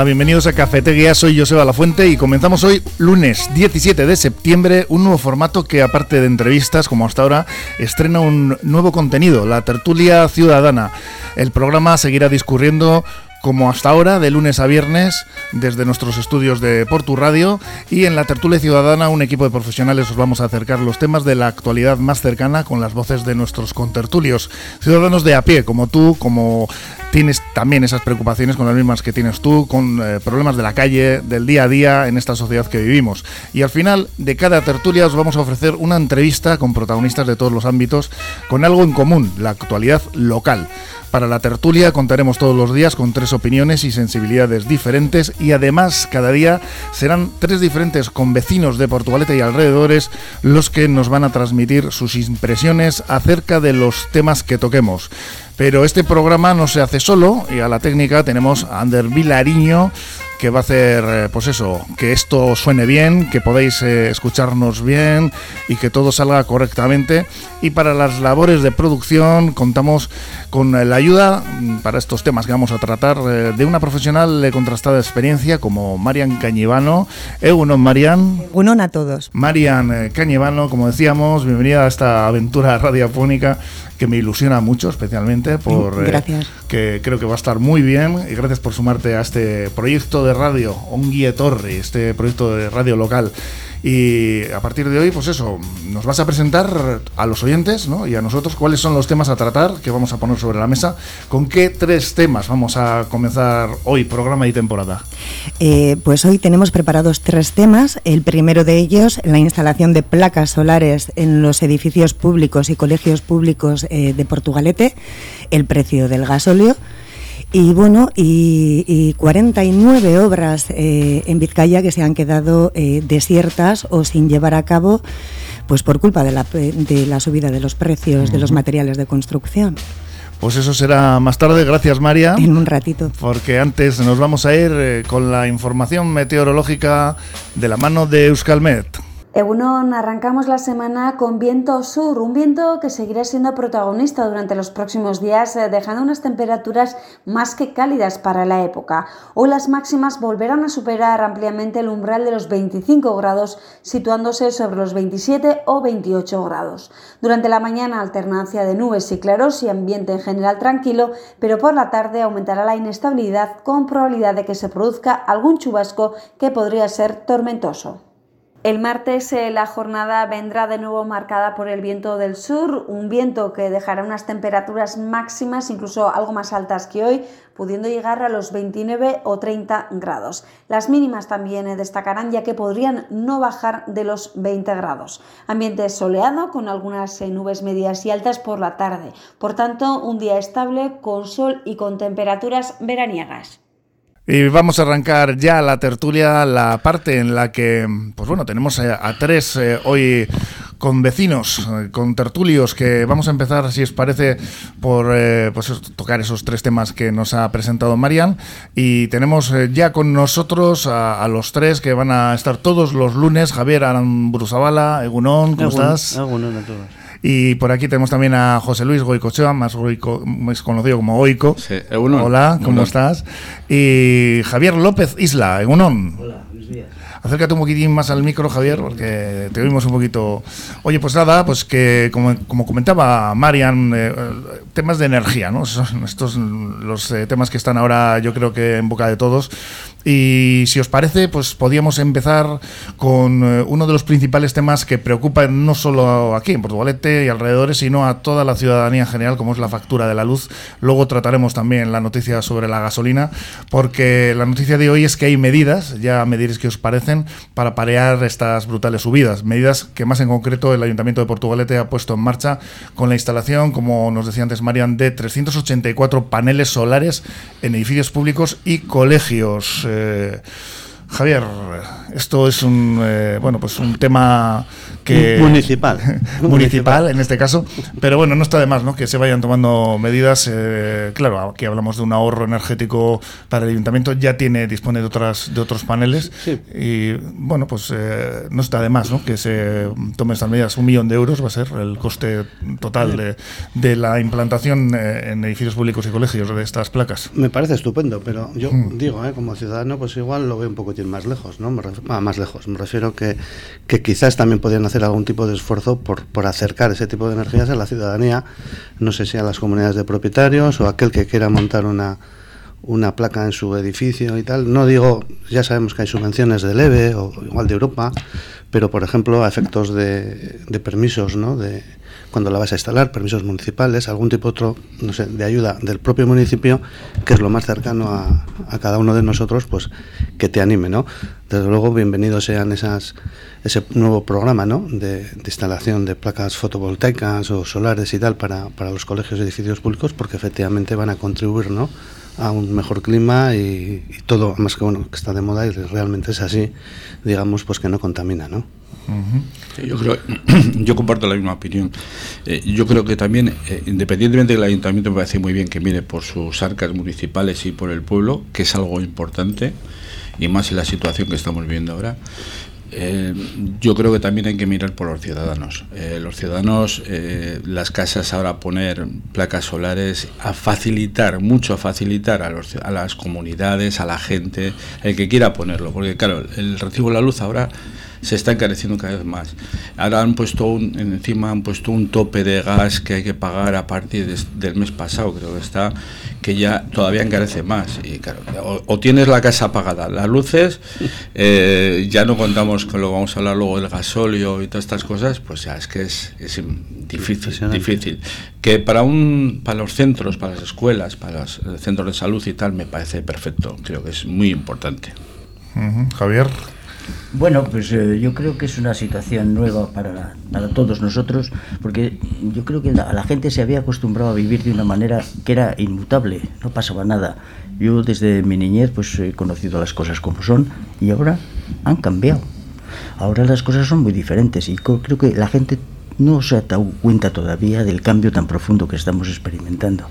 Hola, bienvenidos a Cafetería, soy Joseba La Fuente y comenzamos hoy, lunes 17 de septiembre, un nuevo formato que aparte de entrevistas, como hasta ahora, estrena un nuevo contenido, la tertulia ciudadana. El programa seguirá discurriendo como hasta ahora, de lunes a viernes, desde nuestros estudios de Portu Radio. Y en la tertulia ciudadana un equipo de profesionales os vamos a acercar los temas de la actualidad más cercana con las voces de nuestros contertulios, ciudadanos de a pie, como tú, como tienes también esas preocupaciones con las mismas que tienes tú, con eh, problemas de la calle, del día a día en esta sociedad que vivimos. Y al final de cada tertulia os vamos a ofrecer una entrevista con protagonistas de todos los ámbitos, con algo en común, la actualidad local. Para la tertulia contaremos todos los días con tres opiniones y sensibilidades diferentes y además cada día serán tres diferentes convecinos de Portugalete y alrededores los que nos van a transmitir sus impresiones acerca de los temas que toquemos. Pero este programa no se hace solo y a la técnica tenemos a Ander Vilariño que va a hacer, eh, pues eso, que esto suene bien, que podáis eh, escucharnos bien y que todo salga correctamente. Y para las labores de producción contamos con la ayuda para estos temas que vamos a tratar eh, de una profesional de contrastada experiencia como Marian Cañivano. Egunon, Marian. Egunon a todos. Marian Cañivano, como decíamos, bienvenida a esta aventura radiofónica que me ilusiona mucho, especialmente por gracias. que creo que va a estar muy bien y gracias por sumarte a este proyecto de radio, Onguie Torre, este proyecto de radio local. Y a partir de hoy, pues eso, nos vas a presentar a los oyentes ¿no? y a nosotros cuáles son los temas a tratar que vamos a poner sobre la mesa. ¿Con qué tres temas vamos a comenzar hoy, programa y temporada? Eh, pues hoy tenemos preparados tres temas. El primero de ellos, la instalación de placas solares en los edificios públicos y colegios públicos eh, de Portugalete, el precio del gasóleo. Y bueno, y, 49 obras eh, en Vizcaya que se han quedado eh, desiertas o sin llevar a cabo, pues por culpa de la, de la subida de los precios de los materiales de construcción. Pues eso será más tarde, gracias María. En un ratito. Porque antes nos vamos a ir eh, con la información meteorológica de la mano de Euskalmet. Egunon, arrancamos la semana con viento sur, un viento que seguirá siendo protagonista durante los próximos días, eh, dejando unas temperaturas más que cálidas para la época. Hoy las máximas volverán a superar ampliamente el umbral de los 25 grados, situándose sobre los 27 o 28 grados. Durante la mañana alternancia de nubes y claros y ambiente en general tranquilo, pero por la tarde aumentará la inestabilidad con probabilidad de que se produzca algún chubasco que podría ser tormentoso. El martes eh, la jornada vendrá de nuevo marcada por el viento del sur, un viento que dejará unas temperaturas máximas incluso algo más altas que hoy, pudiendo llegar a los 29 o 30 grados. Las mínimas también eh, destacarán ya que podrían no bajar de los 20 grados. Ambiente soleado con algunas eh, nubes medias y altas por la tarde. Por tanto, un día estable con sol y con temperaturas veraniegas. Y vamos a arrancar ya la tertulia, la parte en la que, pues bueno, tenemos a, tres eh, hoy con vecinos, eh, con tertulios, que vamos a empezar, si os parece, por eh, pues tocar esos tres temas que nos ha presentado Marian. Y tenemos ya con nosotros a, los tres que van a estar todos los lunes, Javier Arambrusabala, Egunón, ¿cómo estás? Egunon a todos. Y por aquí tenemos también a José Luis Goicochea, más, más conocido como Oico. Sí, Hola, ¿cómo estás? Y Javier López Isla, Egunon. Hola, buenos días. Acércate un poquitín más al micro, Javier, porque te oímos un poquito. Oye, pues nada, pues que como, como comentaba Marian, eh, temas de energía, ¿no? Son estos los eh, temas que están ahora, yo creo que en boca de todos. Y si os parece, pues podíamos empezar con eh, uno de los principales temas que preocupan no solo aquí en Portugalete y alrededores, sino a toda la ciudadanía en general, como es la factura de la luz. Luego trataremos también la noticia sobre la gasolina, porque la noticia de hoy es que hay medidas, ya me qué os parecen, para parear estas brutales subidas. Medidas que más en concreto el Ayuntamiento de Portugalete ha puesto en marcha con la instalación, como nos decía antes Marian, de 384 paneles solares en edificios públicos y colegios. Eh, Javier, esto es un eh, bueno pues un tema que municipal municipal en este caso, pero bueno no está de más, ¿no? Que se vayan tomando medidas. Eh, claro, aquí hablamos de un ahorro energético para el ayuntamiento, ya tiene dispone de otras de otros paneles y bueno pues eh, no está de más, ¿no? Que se tomen estas medidas. Un millón de euros va a ser el coste total de, de la implantación en edificios públicos y colegios de estas placas. Me parece estupendo, pero yo hmm. digo, como ciudadano pues igual lo veo un poquitín más lejos, ¿no? Ah, más lejos. Me refiero que, que quizás también podrían hacer algún tipo de esfuerzo por, por acercar ese tipo de energías a la ciudadanía, no sé si a las comunidades de propietarios o aquel que quiera montar una, una placa en su edificio y tal. No digo, ya sabemos que hay subvenciones del EVE o igual de Europa, pero por ejemplo a efectos de, de permisos, ¿no? De, cuando la vas a instalar, permisos municipales, algún tipo otro, no sé, de ayuda del propio municipio, que es lo más cercano a, a cada uno de nosotros, pues que te anime, ¿no? Desde luego, bienvenidos sean esas, ese nuevo programa, ¿no? De, instalación de placas fotovoltaicas o solares y tal para, para los colegios y edificios públicos, porque efectivamente van a contribuir, ¿no? A un mejor clima y, y, todo, más que bueno, que está de moda y realmente es así, digamos, pues que no contamina, ¿no? yo, creo, yo comparto la misma opinión. Eh, yo creo que también, eh, independientemente del ayuntamiento, me parece muy bien que mire por sus arcas municipales y por el pueblo, que es algo importante, y más en la situación que estamos viviendo ahora. Eh, yo creo que también hay que mirar por los ciudadanos. los ciudadanos, las casas ahora poner placas solares, a facilitar, mucho a facilitar a, los, a las comunidades, a la gente, el que quiera ponerlo. Porque claro, el recibo de la luz ahora se está encareciendo cada vez más. Ahora han puesto un, encima han puesto un tope de gas que hay que pagar a partir del mes pasado, creo que está, que ya todavía encarece más. Y claro, o, tienes la casa apagada, las luces, eh, ya no contamos con lo que vamos a hablar luego del gasóleo y todas estas cosas, pues ya es que es, es difícil, difícil. Que para un, para los centros, para las escuelas, para los centros de salud y tal, me parece perfecto. Creo que es muy importante. Javier. Bueno, pues eh, yo creo que es una situación nueva para, para todos nosotros, porque yo creo que la, la, gente se había acostumbrado a vivir de una manera que era inmutable, no pasaba nada. Yo desde mi niñez pues he conocido las cosas como son y ahora han cambiado. Ahora las cosas son muy diferentes y creo que la gente no se ha dado cuenta todavía del cambio tan profundo que estamos experimentando.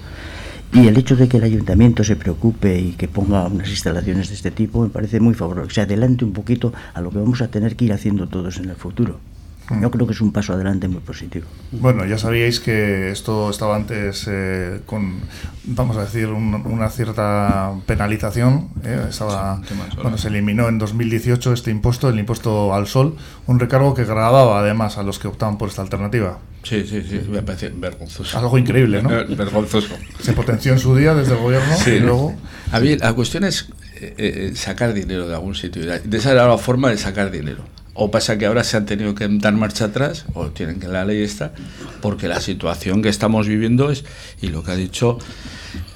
Y el hecho de que el ayuntamiento se preocupe y que ponga unas instalaciones de este tipo me parece muy favorable, se adelante un poquito a lo que vamos a tener que ir haciendo todos en el futuro. Mm. Yo creo que es un paso adelante muy positivo. Bueno, ya sabíais que esto estaba antes eh, con, vamos a decir, una cierta penalización. Eh, estaba, bueno, se eliminó en 2018 este impuesto, el impuesto al sol, un recargo que grababa además a los que optaban por esta alternativa. Sí, sí, sí, me parece vergonzoso. Algo increíble, ¿no? vergonzoso. Se potenció en su día desde el gobierno sí, y luego... A mí, la cuestión es eh, sacar dinero de algún sitio. De esa era la forma de sacar dinero. O pasa que ahora se han tenido que dar marcha atrás, o tienen que la ley esta, porque la situación que estamos viviendo es, y lo que ha dicho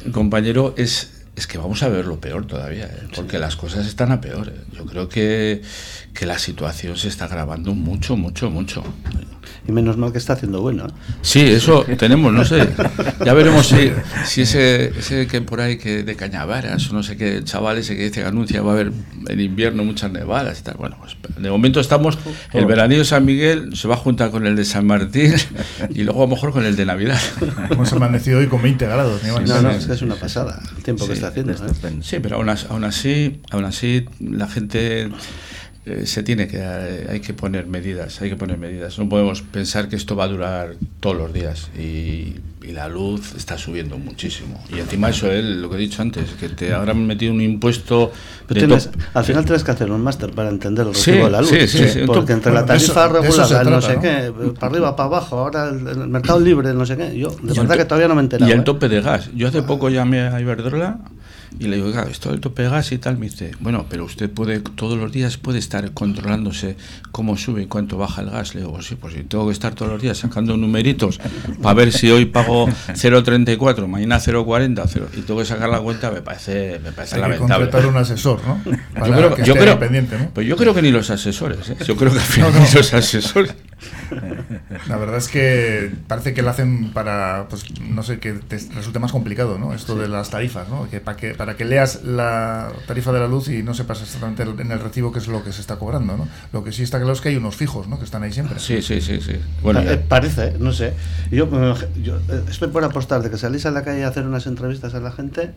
el compañero, es, es que vamos a ver lo peor todavía, ¿eh? porque las cosas están a peor. ¿eh? Yo creo que, que la situación se está agravando mucho, mucho, mucho y menos mal que está haciendo bueno. ¿eh? Sí, eso tenemos, no sé. Ya veremos si, si ese, ese, que por ahí que de Cañavaras o no sé qué chaval ese que dice que anuncia va a haber en invierno muchas nevadas y tal. Bueno, pues de momento estamos, el veranillo de San Miguel se va a juntar con el de San Martín y luego a lo mejor con el de Navidad. Hemos amanecido hoy con 20 grados. no, no, es, que es una pasada el tiempo que está haciendo. ¿eh? Sí, pero aún así, aún así la gente eh, se tiene que eh, hay que poner medidas hay que poner medidas. No podemos pensar que esto va a durar todos los días y, la luz está subiendo muchísimo. Y encima eso es lo que he dicho antes que te habrán metido un impuesto al final tienes que hacer un máster para entender el recibo de la luz porque entre la tarifa regular no sé qué para arriba para abajo ahora el, mercado libre no sé qué yo de verdad que todavía no me he enterado y el ¿eh? tope de gas. Yo hace poco llamé a Iberdrola y le digo, oiga, esto del tope de gas y tal, me dice, bueno, pero usted puede, todos los días puede estar controlándose cómo sube y cuánto baja el gas. Le digo, sí, pues si tengo que estar todos los días sacando numeritos para ver si hoy pago 0,34, mañana 0,40 0, y tengo que sacar la cuenta, me parece, me parece Hay lamentable. Que un asesor, ¿no? yo creo, que yo creo, Pues yo creo que ni los asesores, ¿eh? yo creo que al final ni los asesores. La verdad es que parece que lo hacen para, pues no sé, que te resulte más complicado, ¿no? Esto de las tarifas, ¿no? Que para, que para que leas la tarifa de la luz y no sepas exactamente en el recibo qué es lo que se está cobrando, ¿no? Lo que sí está claro es que hay unos fijos, ¿no? Que están ahí siempre. Sí, sí, sí, sí. Bueno, eh, parece, no sé. Yo, yo eh, estoy por apostar de que salís a la calle a hacer unas entrevistas a la gente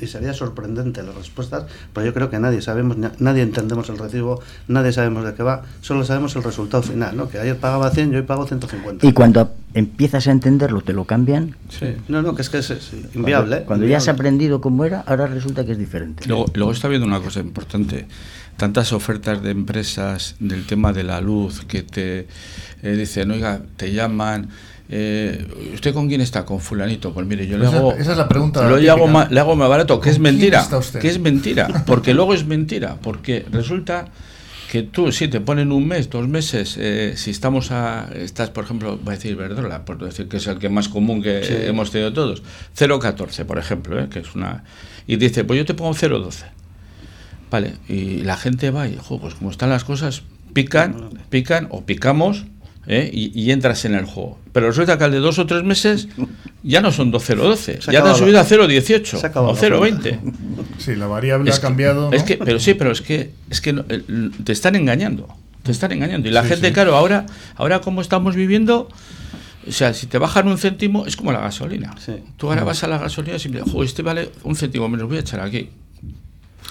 y sería sorprendente las respuestas, pero yo creo que nadie sabemos, nadie entendemos el recibo, nadie sabemos de qué va, solo sabemos el resultado final, ¿no? Que ayer pagaba 100 y hoy pago 150. Y cuando empiezas a entenderlo, te lo cambian. Sí. No, no, que es que es, inviable. Cuando, ya has aprendido cómo era, ahora resulta que es diferente. Luego, luego está viendo una cosa importante. Tantas ofertas de empresas del tema de la luz que te eh, dicen, oiga, te llaman eh, ¿Usted con quién está? Con fulanito. Pues mire, yo le hago... Esa es la pregunta. Lo hago más, le hago más barato, que es mentira. Que es mentira. Porque luego es mentira. Porque resulta que tú, si te ponen un mes, dos meses, eh, si estamos a, estás, por ejemplo, voy a decir Verdola, por decir que es el que más común que hemos tenido todos, 0,14, por ejemplo, eh, que es una... Y dice, pues yo te pongo 0,12. Vale, y la gente va y, pues como están las cosas, pican, pican o picamos ¿eh? y, entras en el juego. Pero resulta que al de dos o tres meses ya no son 12 o 12, ya te han subido a 0,18 o 0,20. Sí, la variable ha cambiado. Es que, pero sí, pero es que, es que te están engañando. Te están engañando. Y la gente, claro, ahora, ahora como estamos viviendo, o sea, si te bajan un céntimo, es como la gasolina. Tú ahora vas a la gasolina y siempre, este vale un céntimo menos, voy a echar aquí.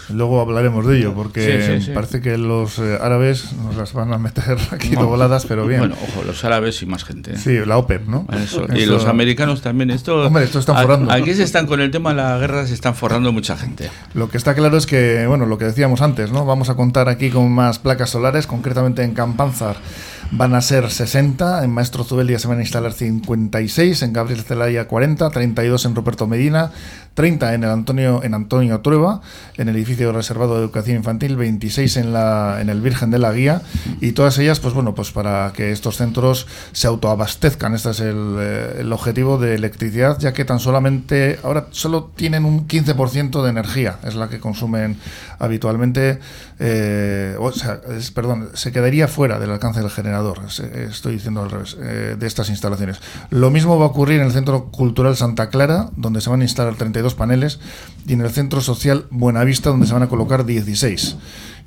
Luego hablaremos de ello, porque parece que los eh, árabes nos las van a meter aquí de voladas, pero bien. Bueno, ojo, los árabes y más gente. ¿eh? Sí, la OPEP, ¿no? Y los americanos también. Esto, Hombre, esto están forrando. Aquí se están con el tema de la guerra, se están forrando mucha gente. Lo que está claro es que, bueno, lo que decíamos antes, ¿no? Vamos a contar aquí con más placas solares, concretamente en Campanzar van a ser 60, en Maestro Zubelia se van a instalar 56, en Gabriel Celaya 40, 32 en Ruperto Medina, 30 en el Antonio en Antonio Trueba, en el edificio reservado de educación infantil, 26 en la en el Virgen de la Guía. Y todas ellas pues bueno, pues para que estos centros se autoabastezcan, este es el, eh, el objetivo de electricidad, ya que tan solamente ahora solo tienen un 15% de energía, es la que consumen habitualmente. Eh, o sea, perdón, se quedaría fuera del alcance del generador, estoy diciendo al revés, eh, de estas instalaciones. Lo mismo va a ocurrir en el Centro Cultural Santa Clara, donde se van a instalar 32 paneles, y en el Centro Social Buenavista, donde se van a colocar 16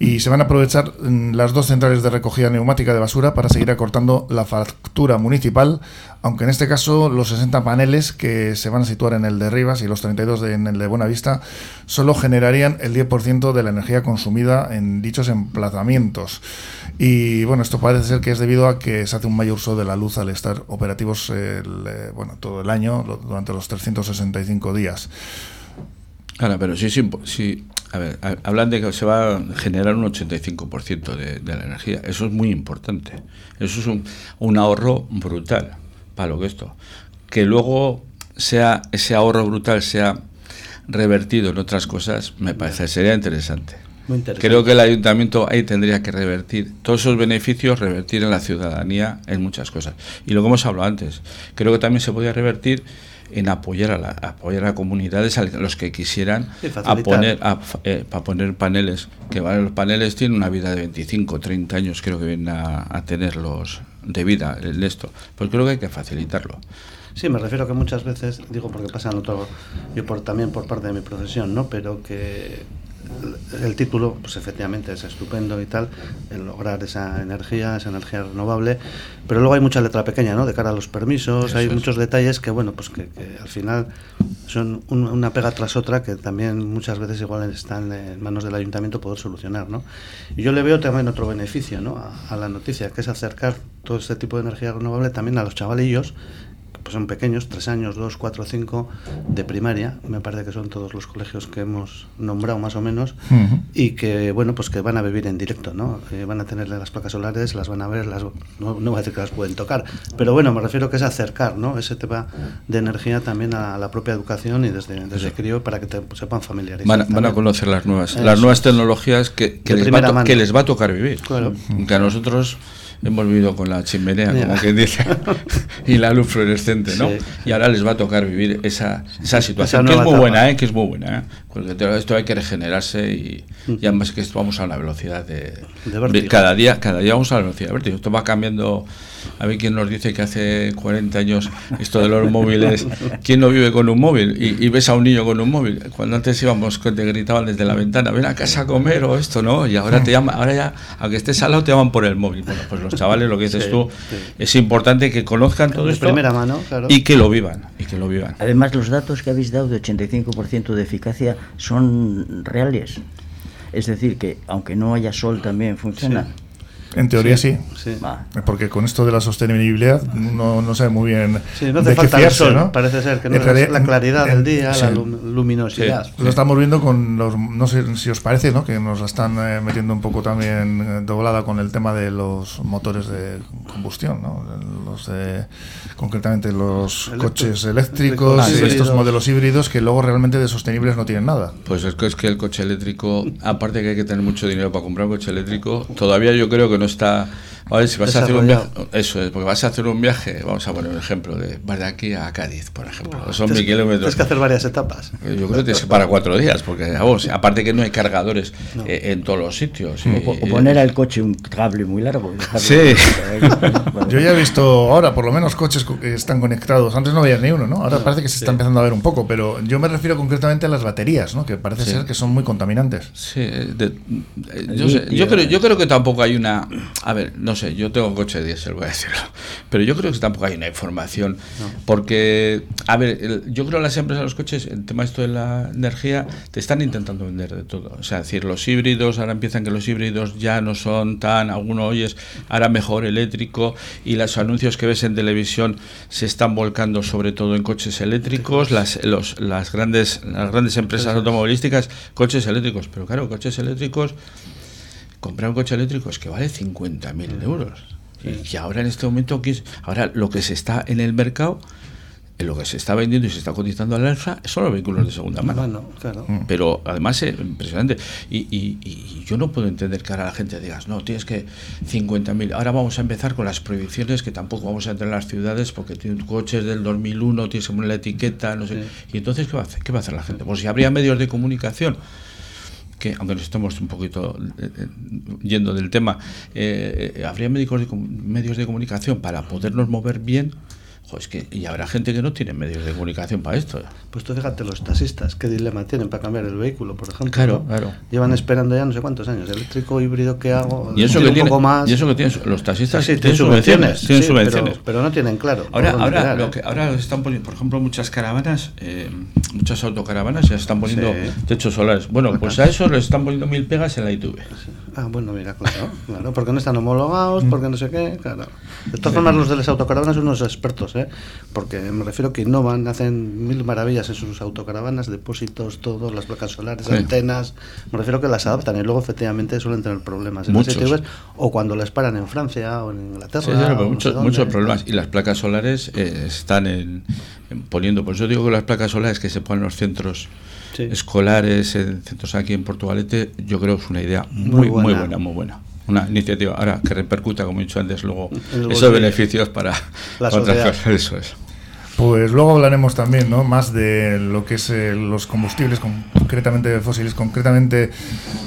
y se van a aprovechar mm, las dos centrales de recogida neumática de basura para seguir acortando la factura municipal, aunque en este caso los 60 paneles que se van a situar en el de Rivas y los 32 en el de Buenavista solo generarían el 10% de la energía consumida en dichos emplazamientos. Y bueno, esto parece ser que es debido a que se hace un mayor uso de la luz al estar operativos eh, bueno, todo el año durante los 365 días. Claro, pero sí, sí, sí a ver, hablan de que se va a generar un 85% de, de la energía. Eso es muy importante. Eso es un, un ahorro brutal para lo que esto. Que luego sea ese ahorro brutal sea revertido en otras cosas, me parece sería interesante. Creo que el ayuntamiento ahí tendría que revertir todos esos beneficios, revertir en la ciudadanía en muchas cosas. Y lo que hemos hablado antes, creo que también se podría revertir en apoyar a, la, apoyar a comunidades a los que quisieran a poner a, eh, para poner paneles que los paneles tienen una vida de 25 30 años creo que vienen a, a tenerlos de vida el esto pues creo que hay que facilitarlo Sí, me refiero que muchas veces, digo porque pasa en otro, yo por, también por parte de mi profesión, ¿no? Pero que el título, pues efectivamente es estupendo y tal, el lograr esa energía, esa energía renovable, pero luego hay mucha letra pequeña, ¿no? De cara a los permisos, hay muchos detalles que, bueno, pues que, al final son una pega tras otra que también muchas veces igual están en manos del ayuntamiento poder solucionar, ¿no? Y yo le veo también otro beneficio, ¿no? A, a la noticia, que es acercar todo este tipo de energía renovable también a los chavalillos pues son pequeños, tres años, dos, cuatro, cinco de primaria, me parece que son todos los colegios que hemos nombrado más o menos, y que bueno, pues que van a vivir en directo, ¿no? Eh, van a tener las placas solares, las van a ver, las, no, voy a decir que las pueden tocar, pero bueno, me refiero que es acercar, ¿no? Ese tema de energía también a la propia educación y desde, desde crío para que te, sepan familiarizar. Van, a conocer las nuevas, las nuevas tecnologías que, que les va, que les va a tocar vivir. Claro. Que a nosotros hemos vivido con la chimenea, como quien dice, y la luz fluorescente, ¿no? Y ahora les va a tocar vivir esa, esa situación, que es muy buena, ¿eh? que es muy buena. ¿eh? porque esto hay que regenerarse y, además que vamos a una velocidad de, cada día cada día vamos a la velocidad de Esto va cambiando a ver quién nos dice que hace 40 años esto de los móviles, ¿quién no vive con un móvil? Y, ves a un niño con un móvil. Cuando antes íbamos, te gritaban desde la ventana, ven a casa a comer o esto, ¿no? Y ahora te llaman, ahora ya, aunque estés al lado, te llaman por el móvil. Bueno, pues los chavales, lo que dices tú, es importante que conozcan todo esto primera mano, y que lo vivan, y que lo vivan. Además, los datos que habéis dado de 85% de eficacia son reales. Es decir, que aunque no haya sol también funciona. En teoría sí, porque con esto de la sostenibilidad no, no sabe muy bien sí, no hace falta el sol, ¿no? parece ser que no es la claridad del día, la luminosidad. Lo estamos viendo con los, no sé si os parece, ¿no? que nos la están eh, metiendo un poco también eh, doblada con el tema de los motores de combustión, ¿no? los concretamente los coches eléctricos y estos modelos híbridos que luego realmente de sostenibles no tienen nada. Pues es que, es que el coche eléctrico, aparte que hay que tener mucho dinero para comprar un coche eléctrico, todavía yo creo que no está a ver, si vas a hacer un viaje, eso es, porque vas a hacer un viaje, vamos a poner un ejemplo, de, vas de aquí a Cádiz, por ejemplo, son mil kilómetros. Tienes que hacer varias etapas. Yo creo que tienes para cuatro días, porque vamos, aparte que no hay cargadores eh, en todos los sitios. o, poner al coche un cable muy largo. Sí. Yo ya he visto ahora, por lo menos, coches que están conectados. Antes no había ni uno, ¿no? Ahora parece que se está empezando a ver un poco, pero yo me refiero concretamente a las baterías, ¿no? Que parece ser que son muy contaminantes. Sí, eh, yo, yo, creo, yo creo que tampoco hay una... A ver, no sé, yo tengo un coche de diésel, voy a decirlo. Pero yo creo que tampoco hay una información. Porque, a ver, yo creo que las empresas de los coches, el tema esto de la energía, te están intentando vender de todo. O sea, decir, los híbridos, ahora empiezan que los híbridos ya no son tan, alguno oyes, ahora mejor eléctrico, y los anuncios que ves en televisión se están volcando sobre todo en coches eléctricos, las, los, las, grandes, las grandes empresas automovilísticas, coches eléctricos. Pero claro, coches eléctricos comprar un coche eléctrico es que vale 50.000 euros. Y ahora en este momento, ahora lo que se está en el mercado, lo que se está vendiendo y se está cotizando al alza son los vehículos de segunda mano. Mm. Pero además es impresionante. Y, y, yo no puedo entender que ahora la gente diga, no, tienes que 50.000. Ahora vamos a empezar con las prohibiciones que tampoco vamos a entrar en las ciudades porque tienen coches del 2001, tienes que poner la etiqueta, no sé. Y entonces, ¿qué va, a hacer? ¿qué va a hacer la gente? Pues si habría medios de comunicación que aunque nos estamos un poquito eh, eh, yendo del tema, eh, habría médicos de, medios de comunicación para podernos mover bien que, y habrá gente que no tiene medios de comunicación para esto. Pues tú fíjate los taxistas, qué dilema tienen para cambiar el vehículo, por ejemplo. Claro, claro. Llevan esperando ya no sé cuántos años, eléctrico, híbrido, ¿qué hago? Y eso que tiene, más. Y eso que tienen los taxistas tienen subvenciones. Tienen subvenciones. Pero, no tienen claro. Ahora, ahora, lo que, ahora están poniendo, por ejemplo, muchas caravanas, eh, muchas autocaravanas ya están poniendo techos solares. Bueno, pues a eso les están poniendo mil pegas en la ITV. Ah, bueno, mira, claro, claro, porque no están homologados, mm. porque no sé qué, claro. De todas formas, los de las autocaravanas son unos expertos, ¿eh? Porque me refiero que innovan, hacen mil maravillas en sus autocaravanas, depósitos, todo, las placas solares, antenas. Me refiero que las adaptan y luego efectivamente suelen tener problemas en muchos. o cuando las paran en Francia o en Inglaterra. Sí, muchos, muchos problemas. Y las placas solares eh, están en, poniendo, pues yo digo que las placas solares que se ponen en los centros escolares, en centros aquí en Portugalete, yo creo que es una idea muy, muy buena, muy buena una iniciativa ahora que repercuta, como he dicho antes, luego esos beneficios para la otras Eso es. Pues luego hablaremos también ¿no? más de lo que es eh, los combustibles, concretamente fósiles, concretamente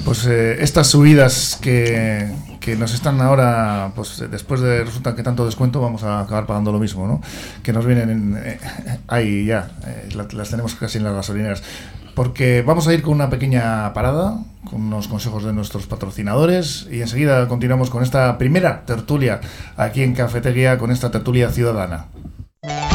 pues eh, estas subidas que, que, nos están ahora, pues después de resulta que tanto descuento vamos a acabar pagando lo mismo, ¿no? que nos vienen eh, ahí ya, las tenemos casi en las gasolineras. Porque vamos a ir con una pequeña parada, con unos consejos de nuestros patrocinadores y enseguida continuamos con esta primera tertulia aquí en Cafetería, con esta tertulia ciudadana.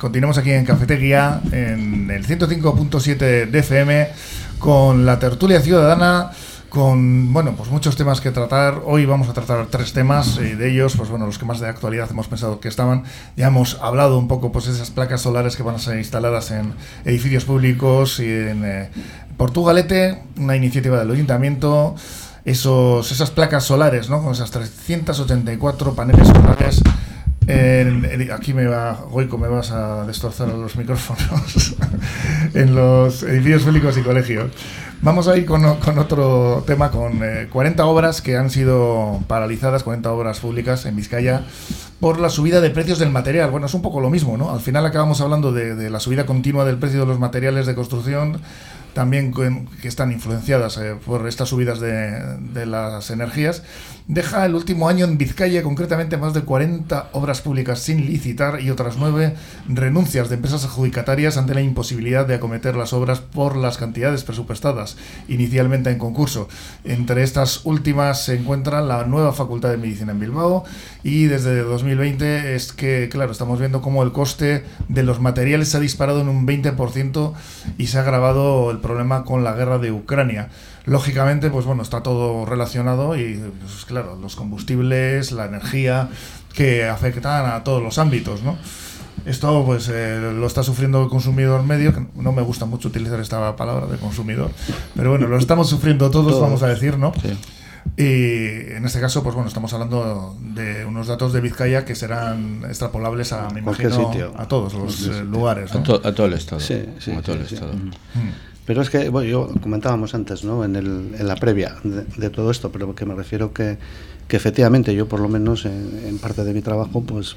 Continuamos aquí en Cafetería, en el 105.7 de con la tertulia ciudadana, con bueno, pues muchos temas que tratar. Hoy vamos a tratar tres temas, de ellos, pues bueno, los que más de actualidad hemos pensado que estaban. Ya hemos hablado un poco, pues esas placas solares que van a ser instaladas en edificios públicos y en eh, Portugalete, una iniciativa del ayuntamiento. Esos, esas placas solares, ¿no? Con esas 384 paneles solares aquí me va, Goico, me vas a destrozar los micrófonos en los edificios públicos y colegios. Vamos a ir con, otro tema, con 40 eh, obras que han sido paralizadas, 40 obras públicas en Vizcaya, por la subida de precios del material. Bueno, es un poco lo mismo, ¿no? Al final acabamos hablando de, de la subida continua del precio de los materiales de construcción, también que están influenciadas eh, por estas subidas de, de, las energías, deja el último año en Vizcaya concretamente más de 40 obras públicas sin licitar y otras nueve renuncias de empresas adjudicatarias ante la imposibilidad de acometer las obras por las cantidades presupuestadas inicialmente en concurso. Entre estas últimas se encuentra la nueva Facultad de Medicina en Bilbao y desde 2020 es que, claro, estamos viendo cómo el coste de los materiales se ha disparado en un 20% y se ha agravado el problema con la guerra de Ucrania. Lógicamente, pues bueno, está todo relacionado y, pues, claro, los combustibles, la energía, que afectan a todos los ámbitos, ¿no? Esto pues eh, lo está sufriendo el consumidor medio, que no me gusta mucho utilizar esta palabra de consumidor, pero bueno, lo estamos sufriendo todos, vamos a decir, ¿no? Y en este caso, pues bueno, estamos hablando de unos datos de Vizcaya que serán extrapolables a, me imagino, a todos los eh, lugares. A, todo el Estado. Sí, sí, a todo el Estado. Mm. Pero es que, bueno, yo comentábamos antes, ¿no? En, el, en la previa de, todo esto, pero que me refiero que, que efectivamente yo, por lo menos en, parte de mi trabajo, pues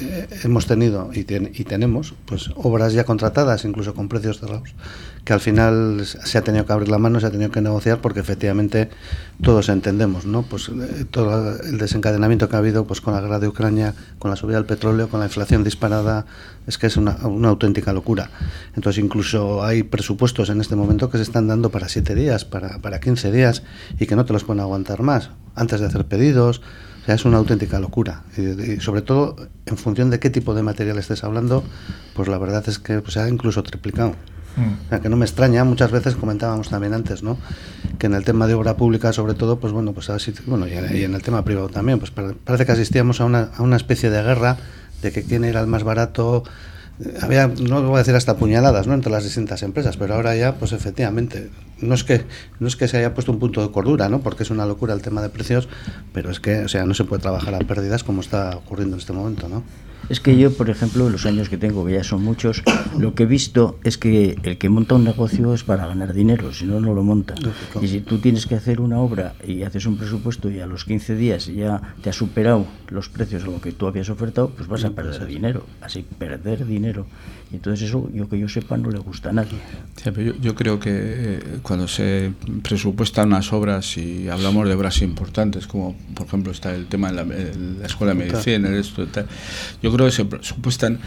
eh, hemos tenido y, y, tenemos pues obras ya contratadas, incluso con precios cerrados, que al final se ha tenido que abrir la mano, se ha tenido que negociar porque efectivamente todos entendemos, ¿no? Pues eh, todo el desencadenamiento que ha habido pues con la guerra de Ucrania, con la subida del petróleo, con la inflación disparada, es que es una, una auténtica locura. Entonces incluso hay presupuestos en este momento que se están dando para siete días, para, para 15 días y que no te los pueden aguantar más antes de hacer pedidos. O sea, es una auténtica locura. Y, sobre todo, en función de qué tipo de material estés hablando, pues la verdad es que pues, se ha incluso triplicado. O sea, que no me extraña, muchas veces comentábamos también antes, ¿no? Que en el tema de obra pública, sobre todo, pues bueno, pues así, bueno, y en el tema privado también, pues parece que asistíamos a una, a una especie de guerra de que quién era el más barato, había, no voy a decir hasta puñaladas, ¿no? entre las distintas empresas, pero ahora ya, pues efectivamente, no es que no es que se haya puesto un punto de cordura, ¿no? Porque es una locura el tema de precios, pero es que, o sea, no se puede trabajar a pérdidas como está ocurriendo en este momento, ¿no? Es que yo, por ejemplo, los años que tengo, que ya son muchos, lo que he visto es que el que monta un negocio es para ganar dinero, si no, no lo monta. Y si tú tienes que hacer una obra y haces un presupuesto y a los 15 días ya te ha superado los precios a lo que tú habías ofertado, pues vas a perder dinero. Así, perder dinero. Y entonces eso, yo que yo sepa, no le gusta a nadie. yo, creo que eh, cuando se presupuestan unas obras y hablamos de obras importantes, como por ejemplo está el tema de la, Escuela de Medicina, esto, yo creo que se presupuestan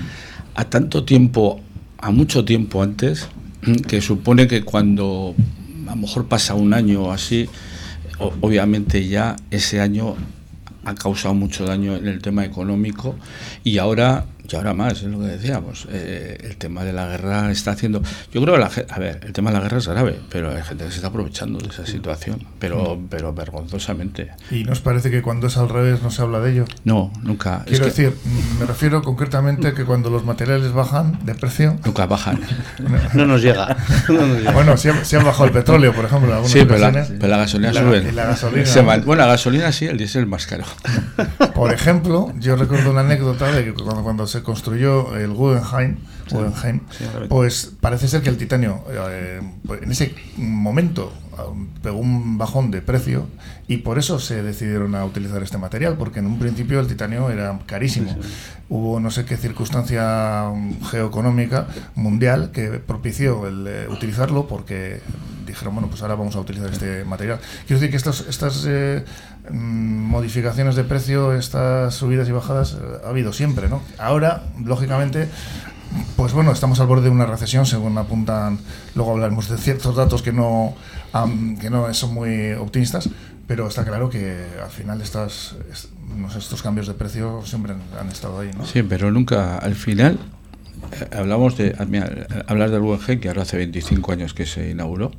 a tanto tiempo, a mucho tiempo antes, que supone que cuando a lo mejor pasa un año o así, obviamente ya ese año ha causado mucho daño en el tema económico y ahora y ahora más, es lo que decíamos. Eh, el tema de la guerra está haciendo. Yo creo que la a ver, el tema de la guerra es grave, pero hay gente que se está aprovechando de esa situación, pero, mm. pero vergonzosamente. ¿Y nos parece que cuando es al revés no se habla de ello? No, nunca. Quiero decir, mm, me refiero concretamente que cuando los materiales bajan de precio. Nunca bajan. no, nos llega. bueno, si ha, bajado el petróleo, por ejemplo. sí, pero la, gasolina sube. la gasolina, bueno, la gasolina sí, el diésel es más caro. por ejemplo, yo recuerdo una anécdota de que cuando, cuando se construyó el Guggenheim, pues parece ser que el titanio eh, pues en ese momento um, pegó un bajón de precio y por eso se decidieron a utilizar este material, porque en un principio el titanio era carísimo. Hubo no sé qué circunstancia um, geoeconómica mundial que propició el eh, utilizarlo porque dijeron, bueno, pues ahora vamos a utilizar este material. Quiero decir que estas, estas eh, mm, modificaciones de precio, estas subidas y bajadas, eh, ha habido siempre, ¿no? Ahora, lógicamente, pues bueno, estamos al borde de una recesión, según apuntan, luego hablaremos de ciertos datos que no, que no son muy optimistas, pero está claro que al final estas, estos cambios de precio siempre han estado ahí, ¿no? Sí, pero nunca, al final, hablamos de, hablar del UNG, que ahora hace 25 años que se inauguró,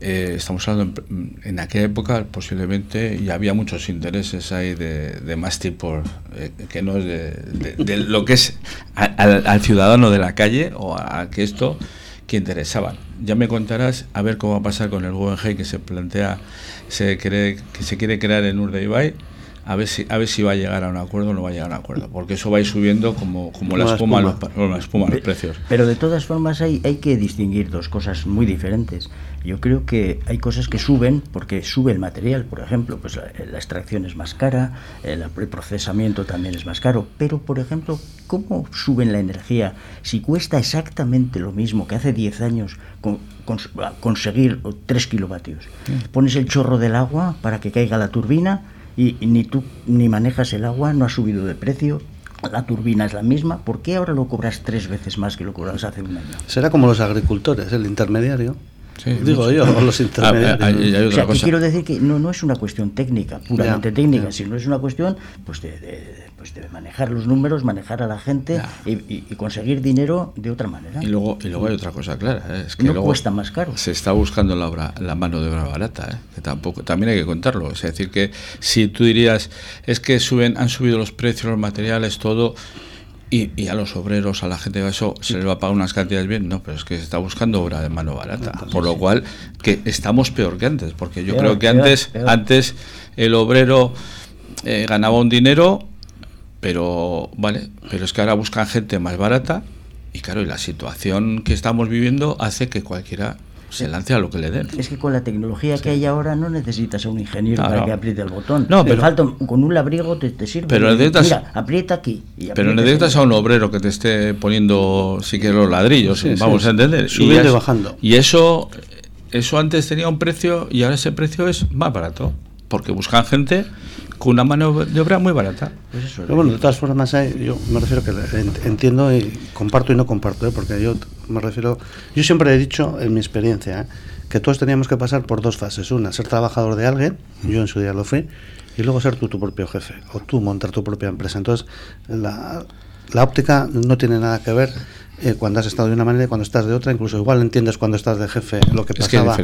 eh, estamos hablando en, aquella época posiblemente y había muchos intereses ahí de, más tipo eh, que no es de, lo que es al, ciudadano de la calle o a, que esto que interesaban. Ya me contarás a ver cómo va a pasar con el UNG que se plantea, se cree, que se quiere crear en Urdaibai a ver si a ver si va a llegar a un acuerdo o no va a llegar a un acuerdo porque eso va a ir subiendo como, como la, espuma, Los, la espuma los precios. pero de todas formas hay, hay que distinguir dos cosas muy diferentes. Yo creo que hay cosas que suben porque sube el material por ejemplo pues la, extracción es más cara el, procesamiento también es más caro pero por ejemplo cómo suben la energía si cuesta exactamente lo mismo que hace 10 años con, conseguir 3 kilovatios pones el chorro del agua para que caiga la turbina y, ni tú ni manejas el agua, no ha subido de precio, la turbina es la misma, ¿por qué ahora lo cobras tres veces más que lo cobrabas hace un año? Será como los agricultores, el intermediario. Digo yo, los intermediarios. o sea, quiero decir que no, no es una cuestión técnica, puramente técnica, sino es una cuestión pues de pues debe manejar los números, manejar a la gente y, conseguir dinero de otra manera. Y luego, y luego hay otra cosa clara, ¿eh? es que no cuesta más caro. Se está buscando la, obra, la mano de obra barata, ¿eh? que tampoco, también hay que contarlo. Es decir, que si tú dirías, es que suben, han subido los precios, los materiales, todo, y, a los obreros, a la gente de eso, se les va a pagar unas cantidades bien. No, pero es que se está buscando obra de mano barata. Por lo cual, que estamos peor que antes. Porque yo creo que antes, antes el obrero eh, ganaba un dinero pero, vale, pero es que ahora buscan gente más barata y claro, y la situación que estamos viviendo hace que cualquiera se lance a lo que le den. Es que con la tecnología que hay ahora no necesitas a un ingeniero para que apriete el botón. No, pero, falta, con un labriego te, sirve. Pero Mira, aprieta aquí. pero necesitas a un obrero que te esté poniendo, si quieres, los ladrillos, vamos a entender. Subiendo y, bajando. Y eso, eso antes tenía un precio y ahora ese precio es más barato. Porque buscan gente con una mano de obra muy barata. Pues Pero bueno, de todas formas, yo me refiero que entiendo y comparto y no comparto, ¿eh? porque yo me refiero, yo siempre he dicho en mi experiencia ¿eh? que todos teníamos que pasar por dos fases. Una, ser trabajador de alguien, yo en su día lo fui, y luego ser tú tu propio jefe, o tú montar tu propia empresa. Entonces, la, la óptica no tiene nada que ver eh, cuando has estado de una manera y cuando estás de otra, incluso igual entiendes cuando estás de jefe lo que pasaba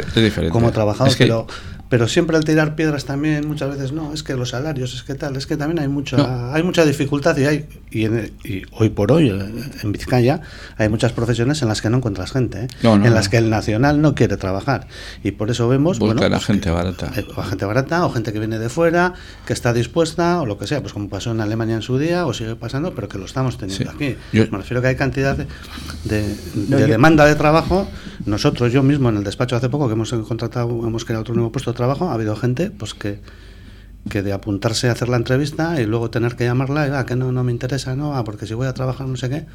como trabajador, pero, pero siempre al tirar piedras también muchas veces no, es que los salarios, es que tal, es que también hay mucha, hay mucha dificultad y hay y, hoy por hoy eh, en Vizcaya hay muchas profesiones en las que no encuentras gente, ¿eh? en las que el nacional no quiere trabajar. Y por eso vemos bueno, la pues gente barata, o gente barata o gente que viene de fuera, que está dispuesta o lo que sea, pues como pasó en Alemania en su día o sigue pasando, pero que lo estamos teniendo aquí. Me refiero que hay cantidad de de, demanda de trabajo, nosotros, yo mismo en el despacho hace poco que hemos contratado, hemos creado otro nuevo puesto de trabajo, ha habido gente pues que, que de apuntarse a hacer la entrevista y luego tener que llamarla y ah, que no, no me interesa, no, ah, porque si voy a trabajar no sé qué.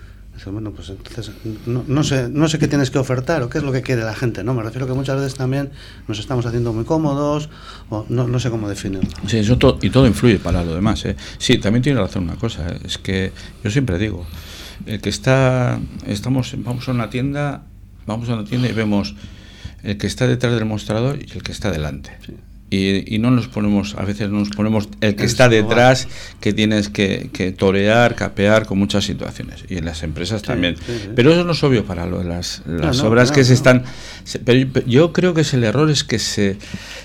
Bueno, pues entonces no, no, sé, no sé qué tienes que ofertar o qué es lo que quiere la gente, ¿no? Me refiero que muchas veces también nos estamos haciendo muy cómodos o no, no sé cómo definirlo. Sí, eso y todo influye para lo demás, ¿eh? Sí, también tiene razón una cosa, ¿eh? es que yo siempre digo, el que está, estamos, vamos a una tienda, vamos a una tienda y vemos el que está detrás del mostrador y el que está delante. Y, no nos ponemos, a veces nos ponemos el que está detrás, que tienes que, torear, capear con muchas situaciones. Y en las empresas también. pero eso no es obvio para lo de las, las obras que se están... pero yo creo que es el error es que se,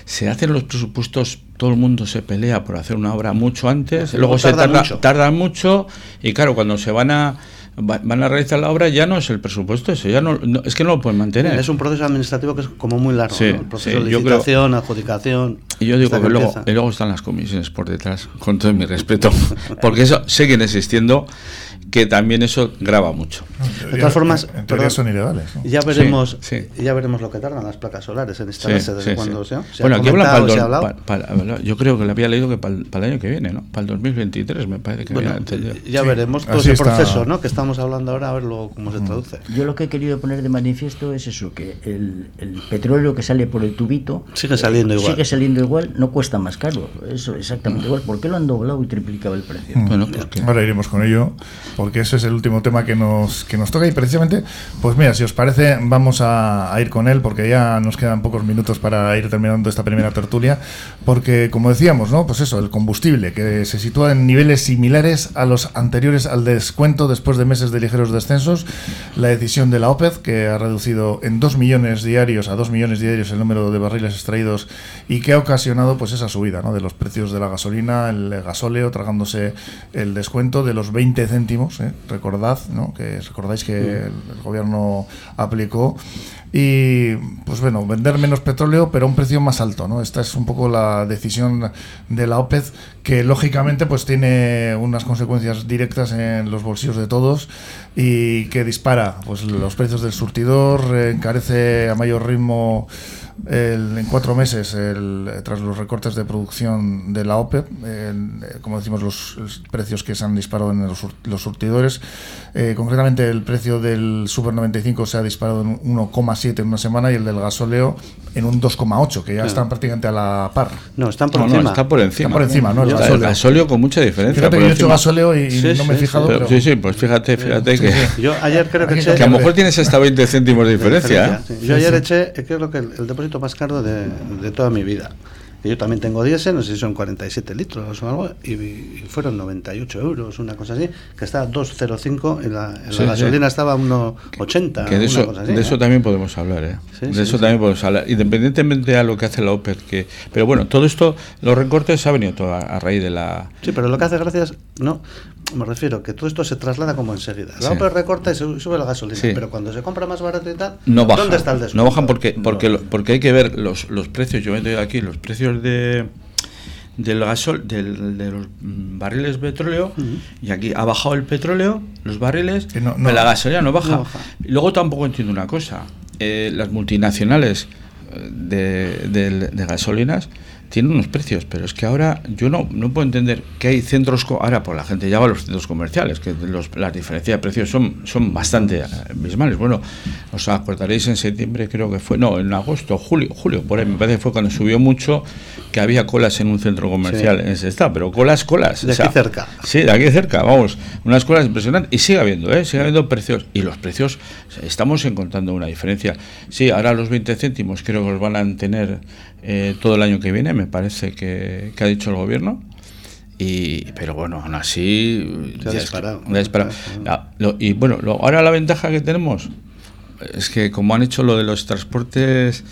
se hacen los presupuestos, todo el mundo se pelea por hacer una obra mucho antes, luego, se tarda, mucho. tarda mucho y claro, cuando se van a van a realizar la obra, ya no es el presupuesto, eso ya no, es que no lo pueden mantener. Es un proceso administrativo que es como muy largo, el proceso de licitación, adjudicación. Y yo digo que luego, y luego están las comisiones por detrás, con todo mi respeto, porque eso siguen existiendo que también eso graba mucho. de todas formas, en, son ilegales. Ya veremos, ya veremos lo que tardan las placas solares en instalarse desde cuando sea. bueno, aquí habla para, el, yo creo que le había leído que para el, año que viene, ¿no? Para el 2023 me parece que bueno, Ya veremos todo ese proceso, ¿no? Que estamos hablando ahora, a ver luego cómo se traduce. Yo lo que he querido poner de manifiesto es eso, que el, el petróleo que sale por el tubito sigue saliendo igual. Sigue saliendo igual, no cuesta más caro, eso exactamente igual. ¿Por qué lo han doblado y triplicado el precio? Bueno, ahora iremos con ello, porque ese es el último tema que nos, que nos toca y precisamente, pues mira, si os parece, vamos a, ir con él, porque ya nos quedan pocos minutos para ir terminando esta primera tertulia, porque como decíamos, ¿no? Pues eso, el combustible, que se sitúa en niveles similares a los anteriores al descuento después de meses de ligeros descensos, la decisión de la OPED, que ha reducido en 2 millones diarios a 2 millones diarios el número de barriles extraídos y que ha ocasionado pues esa subida ¿no? de los precios de la gasolina, el gasóleo, tragándose el descuento de los 20 céntimos, ¿eh? recordad, ¿no? que recordáis que el, el gobierno aplicó y pues bueno, vender menos petróleo pero a un precio más alto, ¿no? Esta es un poco la decisión de la OPED que lógicamente pues tiene unas consecuencias directas en los bolsillos de todos y que dispara pues los precios del surtidor, encarece a mayor ritmo el, en cuatro meses el, tras los recortes de producción de la OPEP, el, como decimos, los, los, precios que se han disparado en los, los surtidores. Eh, concretamente, el precio del Super 95 se ha disparado en 1,7 en una semana y el del gasóleo en un 2,8, que ya están prácticamente a la par. No, están por No, encima. no, está por encima. Está por encima, ¿no? El Está gasóleo. el gasóleo con mucha diferencia. Fíjate que yo he hecho gasóleo y, Sí, no me he sí, fijado, Pero- pero... sí, sí, pues fíjate, fíjate Sí, que, sí. Yo ayer creo que eché... que a lo mejor tienes hasta 20 céntimos de diferencia. ¿eh? Sí. Yo ayer eché, eh, creo que el, el depósito más caro de, de toda mi vida. Y yo también tengo diésel, no sé si son 47 litros o algo, y, y fueron 98 euros, una cosa así, que está a 2,05 y la, en la sí. gasolina estaba a 1,80. Que de eso, cosa así, de eso ¿eh? también podemos hablar, ¿eh? Sí, de eso también podemos hablar, independientemente a lo que hace la OPEP. Que, pero bueno, todo esto, los recortes ha venido todo a, a raíz de la... Sí, pero lo que hace gracia es, no, me refiero, que todo esto se traslada como enseguida. La Sí. OPE recorta y se sube la gasolina, Sí. pero cuando se compra más barato y tal, No bajan. ¿dónde está el descuento? No bajan porque, porque, lo- porque hay que ver los, los precios. Yo me doy aquí los precios de del gasol del, de los barriles de petróleo y aquí ha bajado el petróleo los barriles Que no- no- pero la gasolina no baja. no baja. Y luego tampoco entiendo una cosa eh, las multinacionales eh, de, de- de gasolinas tienen unos precios, pero es que ahora yo no, no puedo entender que hay centros, ahora por la gente ya va a los centros comerciales, que los, las diferencias de precios son, son bastante eh, abismales. Bueno, os acordaréis en septiembre, creo que fue, no, en agosto, julio, julio, por ahí me parece que fue cuando subió mucho que había colas en un centro comercial Sí. en ese estado, pero colas, colas. De aquí cerca. Sí, de aquí cerca, vamos, unas colas impresionantes. Y sigue habiendo, ¿eh? Sigue habiendo precios. Y los precios, estamos encontrando una diferencia. Sí, ahora los 20 céntimos creo que los van a tener eh, todo el año que viene, me parece que, que ha dicho el gobierno. Y, pero bueno, aún así... Ya es que- disparado. ya disparado. Ah, lo- y bueno, lo- ahora la ventaja que tenemos es que como han hecho lo de los transportes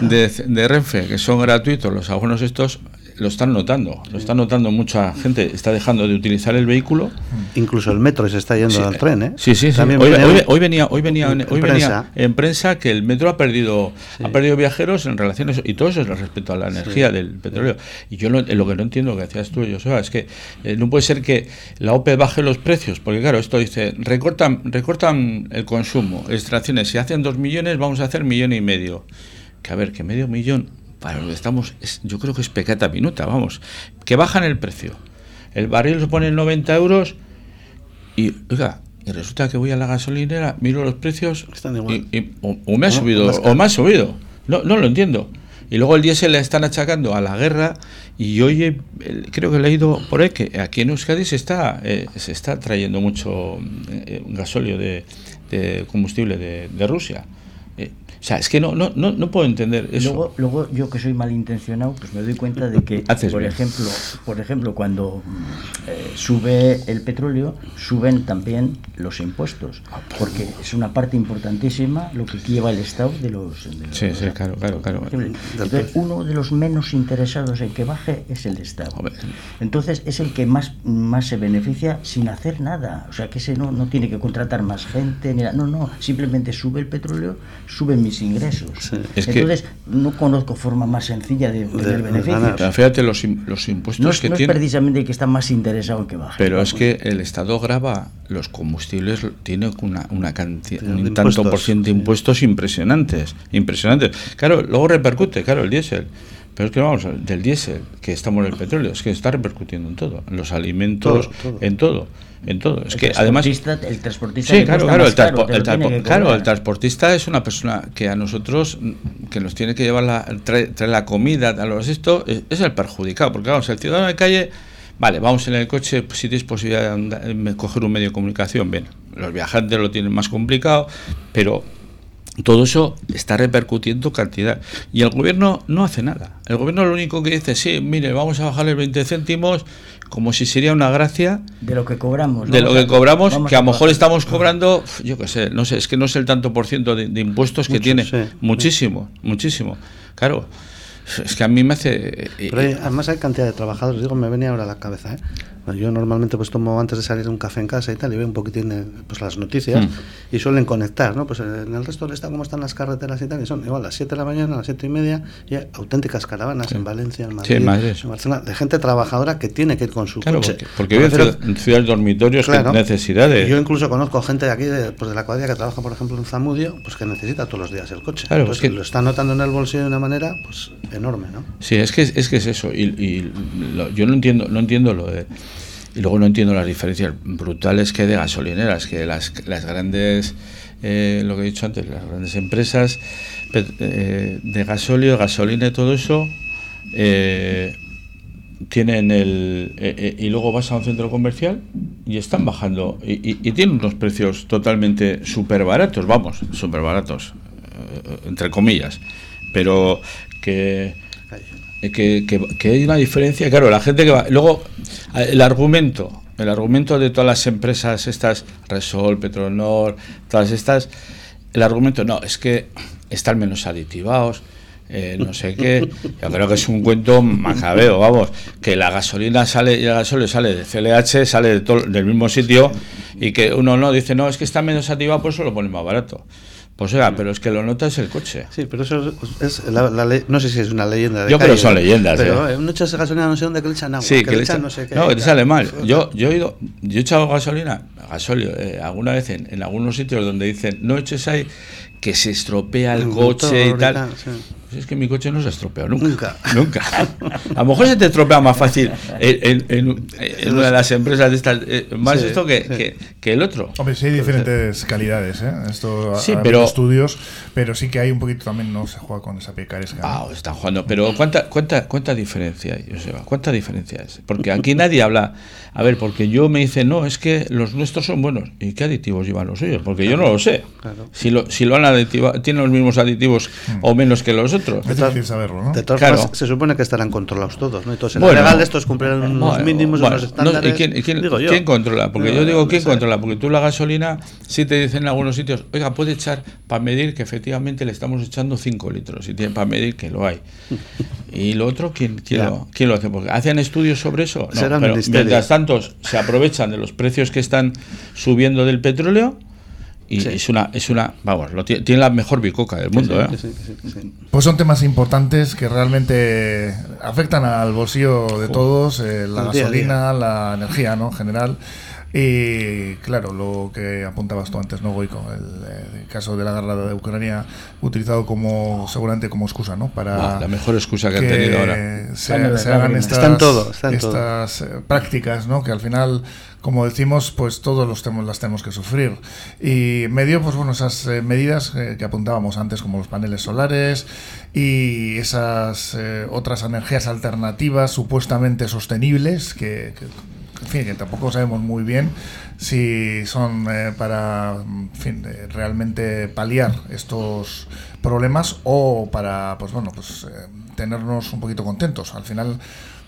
de, de Renfe, que son gratuitos, los abonos estos, lo están notando. Lo están notando mucha gente. Está dejando de utilizar el vehículo. Incluso el metro se está yendo Sí, al tren, ¿eh? Sí, sí, sí. También Hoy, viene- hoy- hoy venía, hoy venía, en- hoy en venía prensa. en prensa que el metro ha perdido, Sí. ha perdido viajeros en relación a eso, y todo eso es respecto a la energía del petróleo. Y yo no- lo que no entiendo que decías tú, Joseba, es que eh, no puede ser que la OPE baje los precios, porque claro, esto dice, recortan, recortan el consumo, extracciones, si hacen dos millones, vamos a hacer millón y medio. Que a ver, que medio millón, para lo que estamos, es- yo creo que es pecata minuta, vamos, que bajan el precio. El barril se pone en 90 euros y, oiga, y resulta que voy a la gasolinera, miro los precios Están igual. y, y- o, o me ha No, subido más o me ha subido. No, no lo entiendo. Y luego el diésel le están achacando a la guerra y hoy he- creo que he leído por ahí que aquí en Euskadi se está, eh, se está trayendo mucho eh, gasóleo de, de combustible de, de Rusia. O sea, es que no, no, no, no puedo entender eso. Luego, luego yo que soy malintencionado, pues me doy cuenta de que, Haces por bien. ejemplo, por ejemplo, cuando eh, sube el petróleo, suben también los impuestos, porque es una parte importantísima lo que lleva el Estado de los. de los- Sí, sí, claro, claro, claro. Entonces, uno de los menos interesados en que baje es el Estado. Entonces es el que más, más se beneficia sin hacer nada. O sea, que ese no, no tiene que contratar más gente, ni nada. no, no, simplemente sube el petróleo, suben mis ingresos. Es que- Entonces no conozco forma más sencilla de obtener de beneficios. Pero fíjate los, los impuestos No es, que no es tiene. precisamente el que está más interesado en que baje. Pero es que el Estado graba los combustibles, tiene una, una cantidad, un tanto por ciento de impuestos impresionantes, impresionantes. Claro, luego repercute, claro, el diésel. Pero es que vamos, del diésel, que estamos en el petróleo, es que está repercutiendo en todo, en los alimentos, en todo en todo. Es que además. El transportista. Sí, claro, claro, el, claro, el transportista es una persona que a nosotros, que nos tiene que llevar la, traer, la comida, a los esto, es, el perjudicado. Porque vamos, el ciudadano de calle, vale, vamos en el coche, si tienes posibilidad de coger un medio de comunicación, bien. Los viajantes lo tienen más complicado, pero todo eso está repercutiendo cantidad. Y el gobierno no hace nada. El gobierno lo único que dice, sí, mire, vamos a bajarle 20 céntimos, como si sería una gracia. De lo que cobramos. De lo que cobramos, que a lo mejor estamos cobrando, yo qué sé, no sé, es que no sé el tanto por ciento de, impuestos que tiene. muchísimo, muchísimo. Claro. Es que a mí me hace... Pero además hay cantidad de trabajadores, digo, me venía ahora a la cabeza, ¿eh? Yo normalmente pues tomo antes de salir un café en casa y tal y veo un poquitín pues las noticias mm. y suelen conectar, ¿no? Pues en el resto del estado cómo están las carreteras y tal y son igual a las 7 de la mañana, a las 7 y media y hay auténticas caravanas en Valencia, en Madrid, en, Barcelona, de gente trabajadora que tiene que ir con su coche. Porque, porque en ciudades dormitorios claro, necesidades. Yo incluso conozco gente de aquí, de, pues de la cuadrilla que trabaja por ejemplo en Zamudio, pues que necesita todos los días el coche. Claro, Entonces, que lo está notando en el bolsillo de una manera pues enorme, ¿no? Sí, es que es, que es eso y, yo no entiendo no entiendo lo de y luego no entiendo las diferencias brutales que hay de gasolineras, que las, las grandes, eh, lo que he dicho antes, las grandes empresas eh, de gasóleo, gasolina y todo eso, eh, tienen el. y luego vas a un centro comercial y están bajando. Y, tienen unos precios totalmente súper baratos, vamos, súper baratos, entre comillas. Pero que que, que, hay una diferencia. Claro, la gente que va. Luego, el argumento, el argumento de todas las empresas, estas, Resol, Petronor, todas estas, el argumento, no, es que están menos aditivados. Eh, no sé qué, yo creo que es un cuento macabeo, vamos, que la gasolina sale y el gasóleo sale de CLH, sale del mismo sitio y que uno no dice, no, es que está menos aditivados por eso lo pone más barato. Pues sea, pero es que lo nota es el coche. Sí, pero eso es, la, ley, no sé si es una leyenda. De yo creo que son leyendas. Pero ¿eh? muchas echas gasolina no sé dónde que le echan agua. Sí, que, le echan, no sé qué. No, que te sale mal. Yo, yo he ido, yo he echado gasolina, gasóleo, eh, alguna vez en, en, algunos sitios donde dicen no eches ahí que se estropea el, coche y tal. Pues es que mi coche no se ha estropeado nunca. Nunca. a lo mejor se te estropea más fácil en, una de las empresas de estas, eh, más esto que, que, el otro. Hombre, sí hay diferentes calidades, ¿eh? Esto sí, pero, estudios, pero sí que hay un poquito también, no se juega con esa picaresca. Ah, están jugando. Pero ¿cuánta, cuánta, cuánta diferencia hay, Joseba? ¿Cuánta diferencia es? Porque aquí nadie habla. A ver, porque yo me dice, no, es que los nuestros son buenos. ¿Y qué aditivos llevan los suyos? Porque yo no lo sé. Si, lo, si lo han aditivado, tienen los mismos aditivos mm. o menos que los otros. Es difícil saberlo, ¿no? De todas formas, se supone que estarán controlados todos, ¿no? Entonces, en bueno, legal estos cumplirán unos mínimos, unos estándares. ¿y quién, quién, quién controla? Porque yo digo, ¿quién controla? Porque tú la gasolina, si te dicen en algunos sitios, oiga, puede echar para medir que efectivamente le estamos echando 5 litros. Y tiene para medir que lo hay. y lo otro, ¿quién, quién, lo, ¿quién lo hace? Porque ¿Hacen estudios sobre eso? No, pero mientras tanto se aprovecha aprovechan de los precios que están subiendo del petróleo y es una es una vamos lo tiene, la mejor bicoca del mundo ¿eh? pues son temas importantes que realmente afectan al bolsillo de todos eh, la gasolina la energía no en general y claro, lo que apuntabas tú antes, ¿no, Goico? El, caso de la guerra de Ucrania utilizado como, seguramente como excusa, ¿no? Para la mejor excusa que, han tenido ahora. Se, hagan estas, todo, estas eh, prácticas, ¿no? Que al final, como decimos, pues todos los tenemos, las tenemos que sufrir. Y medio, pues bueno, esas eh, medidas eh, que apuntábamos antes, como los paneles solares y esas otras energías alternativas supuestamente sostenibles que en fin, que tampoco sabemos muy bien si son eh, para fin, realmente paliar estos problemas o para pues bueno pues eh, tenernos un poquito contentos. Al final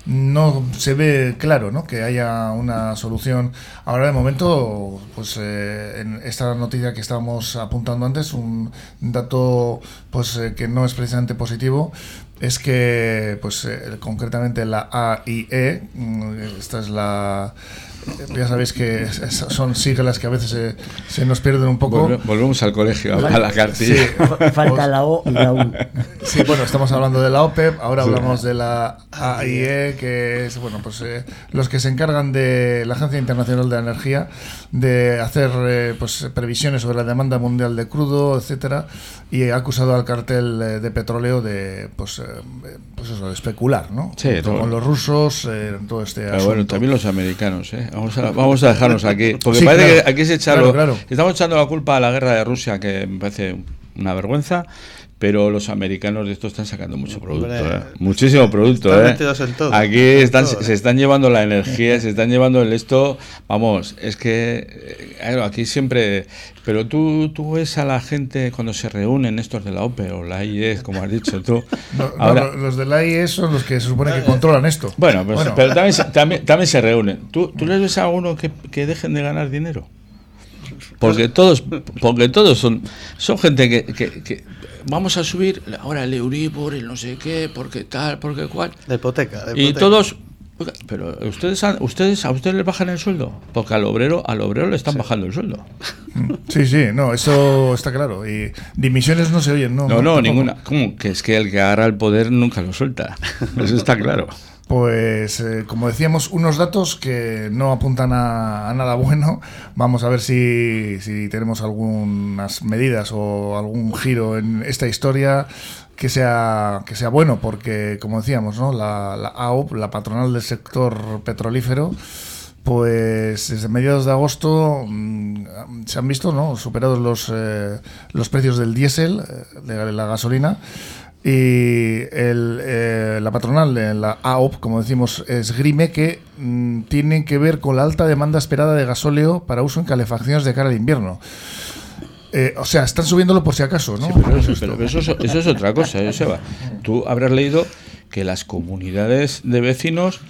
no se ve claro ¿no? que haya una solución. Ahora de momento, pues eh, en esta noticia que estábamos apuntando antes, un dato pues que no es precisamente positivo, es que, pues, eh, concretamente la AIE, mm, esta es la. Ya sabéis que son siglas que a veces se, nos pierden un poco. volvemos al colegio, a la cartilla. Falta la O y la U. Sí, bueno, estamos hablando de la OPEP, ahora hablamos de la AIE, que es, bueno, pues eh, los que se encargan de la Agencia Internacional de Energía de hacer eh, pues previsiones sobre la demanda mundial de crudo, etcétera, y ha acusado al cartel eh, de petróleo de, pues, pues eso, de especular, ¿no? Sí, con los rusos, en todo este Pero bueno, también los americanos, ¿eh? Vamos a, vamos a dejarnos aquí, porque parece que aquí se echarlo, estamos echando la culpa a la guerra de Rusia, que me parece una vergüenza pero los americanos de esto están sacando mucho producto, ¿eh? muchísimo producto. ¿eh? Aquí están, se están llevando la energía, se están llevando el esto, vamos, es que eh, aquí siempre, pero tú, tú ves a la gente cuando se reúnen estos de la OPE o la IES, como has dicho tú. los de la IES son los que se supone que controlan esto. Bueno, pues, pero, también, también, se reúnen. ¿Tú, ¿Tú les ves a uno que, que dejen de ganar dinero? Porque todos, porque todos son, son gente que, que vamos a subir ahora el Euribor, el no sé qué, porque tal, porque cual. La hipoteca. y todos. Pero ustedes, a, ustedes a ustedes les bajan el sueldo, porque al obrero, al obrero le están bajando el sueldo. Sí, sí, no, eso está claro. Y dimisiones no se oyen, ¿no? No, no, ninguna. ¿Cómo? Que es que el que agarra el poder nunca lo suelta. Eso está claro. Pues, eh, como decíamos, unos datos que no apuntan a, nada bueno. Vamos a ver si, tenemos algunas medidas o algún giro en esta historia que sea, que sea bueno, porque, como decíamos, ¿no? la, la AOP, la patronal del sector petrolífero, pues desde mediados de agosto mm, se han visto ¿no? superados los, eh, los precios del diésel, eh, de la gasolina, y el, eh, la patronal, la AOP, como decimos, esgrime que mm, tiene que ver con la alta demanda esperada de gasóleo para uso en calefacciones de cara al invierno. Eh, o sea, están subiéndolo por si acaso, ¿no? pero, eso, es otra cosa, ¿eh, Seba. Tú habrás leído que las comunidades de vecinos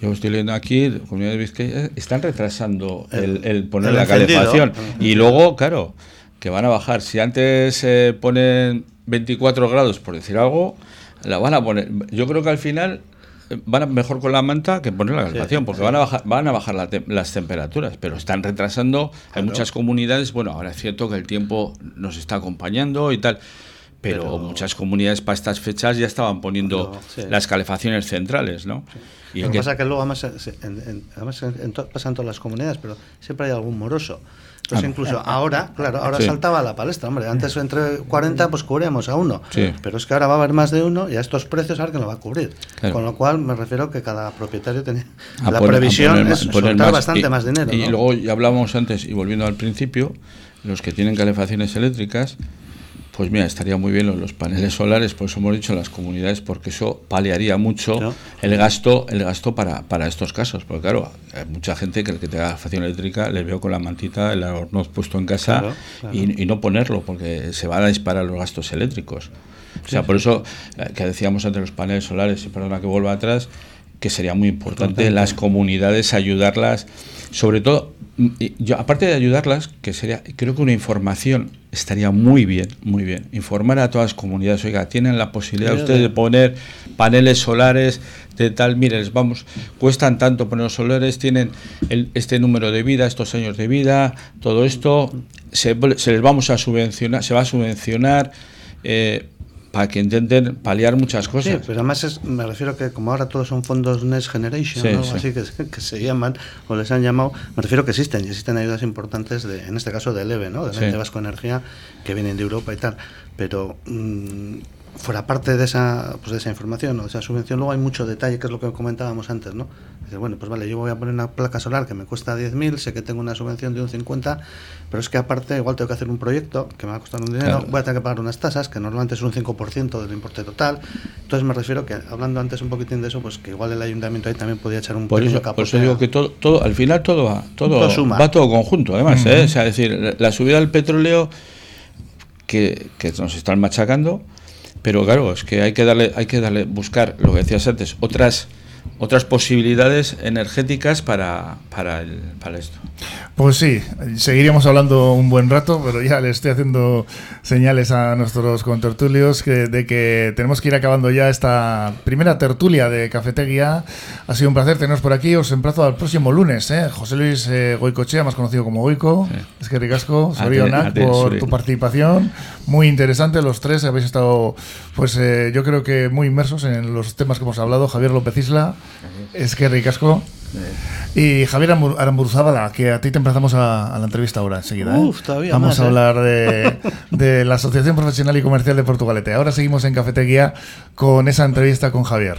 yo estoy leyendo aquí, comunidades de Vizcaya, están retrasando el, poner la calefacción. Y luego, claro, que van a bajar. Si antes se ponen 24 grados, por decir algo, la van a poner. Yo creo que al final eh, van a mejor con la manta que poner la calefacción, porque van a bajar, van a bajar las temperaturas, pero están retrasando. Hay muchas comunidades, bueno, ahora es cierto que el tiempo nos está acompañando y tal. Pero, muchas comunidades para estas fechas ya estaban poniendo las calefacciones centrales, ¿no? Y Lo que pasa que luego, además, en, además pasa en todas las comunidades, pero siempre hay algún moroso pues incluso ahora, claro, ahora saltaba la palestra, hombre. Antes entre 40 pues cubríamos a uno. Pero es que ahora va a haber más de uno y a estos precios a ver quién lo va a cubrir. Con lo cual me refiero que cada propietario tenía la previsión es soltar bastante más dinero. Y luego ya hablábamos antes, y volviendo al principio, los que tienen calefacciones eléctricas, pues mira, estaría muy bien los, paneles solares, por eso hemos dicho las comunidades, porque eso paliaría mucho el gasto el gasto para, para estos casos. Porque claro, hay mucha gente que el que tenga facción eléctrica le veo con la mantita, el horno puesto en casa Y, no ponerlo, porque se van a disparar los gastos eléctricos. O sea, por eso eh, que decíamos antes los paneles solares, y perdona que vuelva atrás, que sería muy importante las comunidades ayudarlas, sobre todo, yo aparte de ayudarlas, que sería, creo que una información estaría muy bien, muy bien. Informar a todas las comunidades, oiga, tienen la posibilidad ustedes de poner paneles solares de tal, miren, vamos, cuestan tanto poner los solares, tienen este número de vida, estos años de vida, todo esto, se, les vamos a subvencionar, se va a subvencionar. Eh, para que intenten paliar muchas cosas. Sí, pero además me refiero que como ahora todos son fondos Next Generation, así que, que, se llaman o les han llamado, me refiero que existen y existen ayudas importantes, de, en este caso del EVE, ¿no? de Vasco Energía, que vienen de Europa y tal. Pero mm, fuera parte de esa, pues de esa información o de esa subvención, luego hay mucho detalle, que es lo que comentábamos antes, ¿no? Dice, bueno, pues vale, yo voy a poner una placa solar que me cuesta 10.000, sé que tengo una subvención de un 50, pero es que aparte igual tengo que hacer un proyecto que me va a costar un dinero, voy a tener que pagar unas tasas, que normalmente es un 5% del importe total. Entonces me refiero que, hablando antes un poquitín de eso, pues que igual el ayuntamiento ahí también podría echar un por eso, Por eso digo que todo, todo, al final todo va, todo, va todo conjunto, además, ¿eh? O sea, es decir, la subida del petróleo que, que nos están machacando, pero claro, es que hay que darle, hay que darle, buscar, lo que decías antes, otras otras posibilidades energéticas para, para, el, para esto. Pues sí, seguiríamos hablando un buen rato, pero ya le estoy haciendo señales a nuestros contertulios que, de que tenemos que ir acabando ya esta primera tertulia de Cafetería. Ha sido un placer teneros por aquí. Os emplazo al próximo lunes. ¿eh? José Luis eh, Goicochea, más conocido como Goico. Es que ricasco, Sorionak, por tu participación. Muy interesante, los tres habéis estado, pues eh, yo creo que muy inmersos en los temas que hemos hablado. Javier López Isla, es que ricasco. Y Javier Aramburuzábala, que a ti te empezamos a, la entrevista ahora enseguida. ¿eh? Vamos a ¿eh? hablar de, la Asociación Profesional y Comercial de Portugalete. Ahora seguimos en Cafetería con esa entrevista con Javier.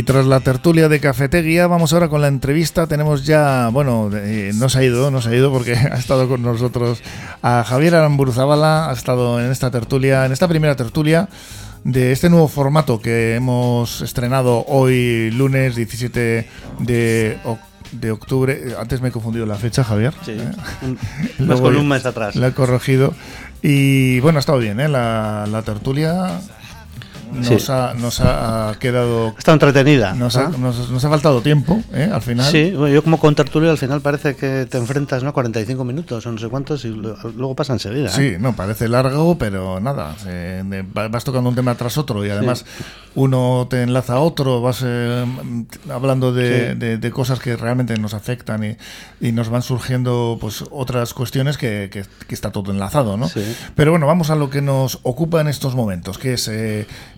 Y tras la tertulia de Cafetería, vamos ahora con la entrevista. Tenemos ya, bueno, eh, no se ha ido, no se ha ido porque ha estado con nosotros a Javier Aramburuzabala, ha estado en esta tertulia, en esta primera tertulia de este nuevo formato que hemos estrenado hoy, lunes 17 de de octubre. Antes me he confundido la fecha, Javier. Sí, ¿Eh? más mes atrás. La he corregido. Y bueno, ha estado bien, ¿eh? La, la tertulia nos, ha, nos ha quedado... Está entretenida. Nos, ha, nos, ha faltado tiempo, ¿eh? al final. Sí, yo como con tertulio al final parece que te enfrentas, ¿no? 45 minutos o no sé cuántos y luego pasa enseguida. ¿eh? Sí, no, parece largo, pero nada, vas tocando un tema tras otro y además uno te enlaza a otro, vas eh, hablando de, de, cosas que realmente nos afectan y, y, nos van surgiendo pues otras cuestiones que, que, está todo enlazado, ¿no? Pero bueno, vamos a lo que nos ocupa en estos momentos, que es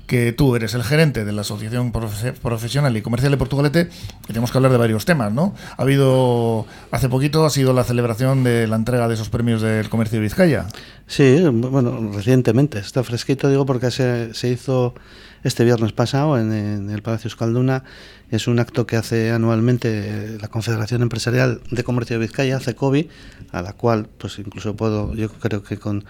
que tú eres el gerente de la Asociación Profesional y Comercial de Portugalete tenemos que hablar de varios temas, ¿no? Ha habido, hace poquito ha sido la celebración de la entrega de esos premios del comercio de Vizcaya. Sí, bueno, recientemente, está fresquito, digo, porque se, se hizo este viernes pasado en, el Palacio Escalduna. Es un acto que hace anualmente la Confederación Empresarial de Comercio de Vizcaya, CECOBI, a la cual, pues incluso puedo, yo creo que con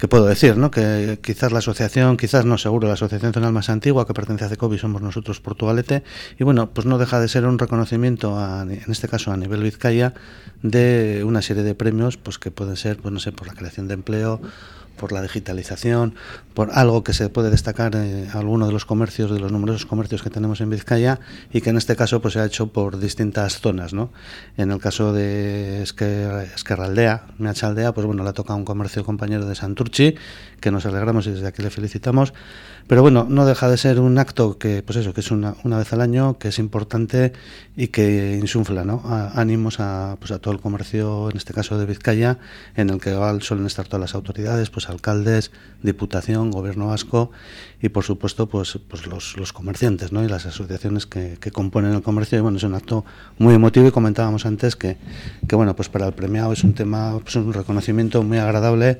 que puedo decir, ¿no? Que quizás la asociación, quizás no seguro, la asociación zonal más antigua que pertenece a CECOBI somos nosotros Portugalete y bueno, pues no deja de ser un reconocimiento en este caso a nivel Vizcaya de una serie de premios pues que pueden ser, pues no sé, por la creación de empleo por la digitalización, por algo que se puede destacar en alguno de los comercios, de los numerosos comercios que tenemos en Vizcaya y que en este caso pues se ha hecho por distintas zonas, ¿no? En el caso de Esquerraldea, Aldea, pues bueno, le ha tocado un comercio compañero de Santurchi, que nos alegramos y desde aquí le felicitamos. Pero bueno, no deja de ser un acto que, pues eso, que es una, una vez al año, que es importante y que insufla ¿no? ánimos a, pues a todo el comercio, en este caso de Vizcaya, en el que suelen estar todas las autoridades, pues alcaldes, diputación, gobierno vasco y por supuesto pues, pues los, los comerciantes ¿no? y las asociaciones que, que, componen el comercio. Y bueno, es un acto muy emotivo y comentábamos antes que, que bueno, pues para el premiado es un tema, pues un reconocimiento muy agradable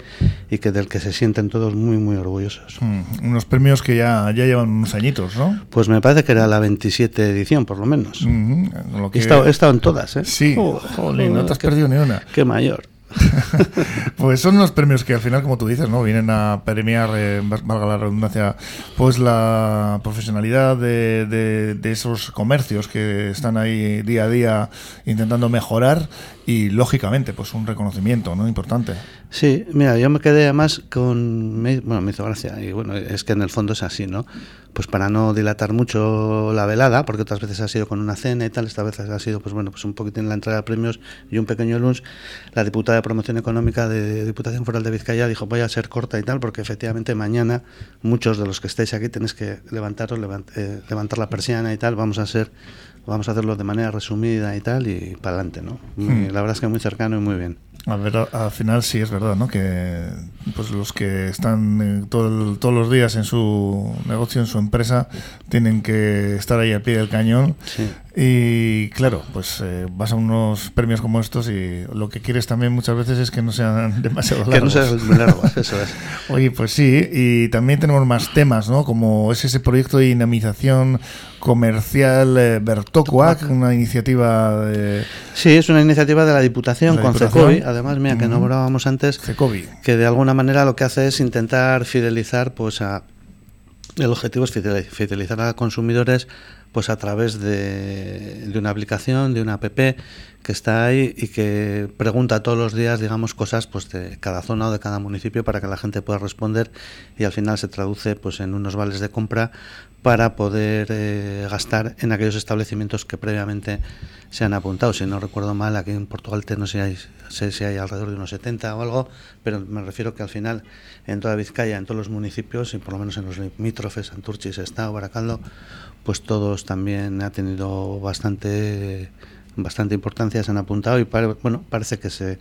y que del que se sienten todos muy, muy orgullosos. Mm, unos premios que ya, ya llevan unos añitos, ¿no? Pues me parece que era la 27 edición, por lo menos. he, estado, he, estado, en todas, ¿eh? Sí, oh, no te has perdido ni una. Qué mayor. pues son unos premios que al final, como tú dices, ¿no? Vienen a premiar, eh, valga la redundancia, pues la profesionalidad de, de, esos comercios que están ahí día a día intentando mejorar y lógicamente, pues un reconocimiento, ¿no? Importante. Sí, mira, yo me quedé además con, bueno, me hizo gracia y bueno, es que en el fondo es así, ¿no? pues para no dilatar mucho la velada, porque otras veces ha sido con una cena y tal, esta vez ha sido pues bueno, pues un poquito en la entrada de premios y un pequeño lunch, la diputada de promoción económica de Diputación Foral de Vizcaya dijo voy a ser corta y tal, porque efectivamente mañana muchos de los que estéis aquí tenéis que levantaros, eh, levantar la persiana y tal, vamos a ser vamos a hacerlo de manera resumida y tal, y para adelante, ¿no? Hmm. la verdad es que muy cercano y muy bien. A ver, al final sí es verdad, ¿no? Que pues los que están eh, todos los días en su negocio, en su empresa, tienen que estar ahí al pie del cañón. Y claro, pues eh, vas a unos premios como estos y lo que quieres también muchas veces es que no sean demasiado largos. Que no sean muy largos, eso es. Oye, pues sí, y también tenemos más temas, ¿no? Como es ese proyecto de dinamización comercial eh, Bertocuac, una iniciativa de... Sí, es una iniciativa de la Diputación con Cecobi, además, mira, que nombrábamos antes, que de alguna manera lo que hace es intentar fidelizar, pues a... El objetivo es fidelizar a consumidores pues a través de, de, una aplicación, de una app que está ahí y que pregunta todos los días, digamos, cosas pues de cada zona o de cada municipio para que la gente pueda responder y al final se traduce pues en unos vales de compra para poder eh, gastar en aquellos establecimientos que previamente se han apuntado. Si no recuerdo mal, aquí en Portugal no sé si hay alrededor de unos 70 o algo, pero me refiero que al final en toda Vizcaya, en todos los municipios y por lo menos en los limítrofes, Santurchi, Estado, Baracaldo, pues todos también ha tenido bastante bastante importancia, se han apuntado y bueno, parece que se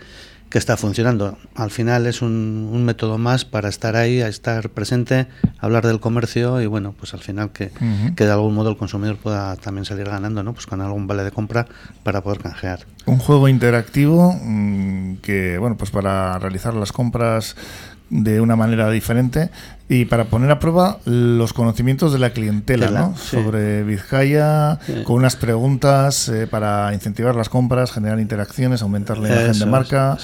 que está funcionando. Al final es un, método más para estar ahí, a estar presente, hablar del comercio y bueno, pues al final que, que, de algún modo el consumidor pueda también salir ganando, ¿no? Pues con algún vale de compra para poder canjear. Un juego interactivo mm, que, bueno, pues para realizar las compras de una manera diferente y para poner a prueba los conocimientos de la clientela ¿no? sobre Vizcaya, con unas preguntas eh, para incentivar las compras, generar interacciones, aumentar la imagen de marca.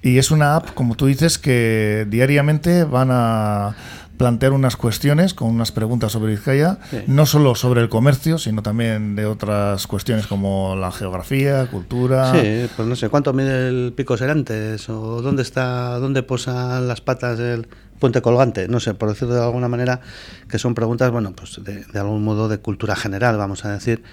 y es una app, como tú dices, que diariamente van a plantear unas cuestiones con unas preguntas sobre Vizcaya, no solo sobre el comercio, sino también de otras cuestiones como la geografía, cultura. Sí, pues no sé, ¿cuánto mide el pico Serantes? ¿O dónde está, dónde posan las patas del puente colgante? No sé, por decirlo de alguna manera, que son preguntas, bueno, pues de, de algún modo de cultura general, vamos a decir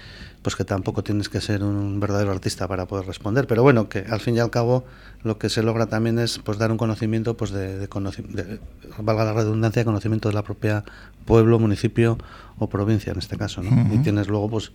pues que tampoco tienes que ser un verdadero artista para poder responder. Pero bueno, que al fin y al cabo lo que se logra también es pues dar un conocimiento, pues de, de, valga la redundancia, conocimiento de la propia pueblo, municipio o provincia en este caso. ¿no? Y tienes luego pues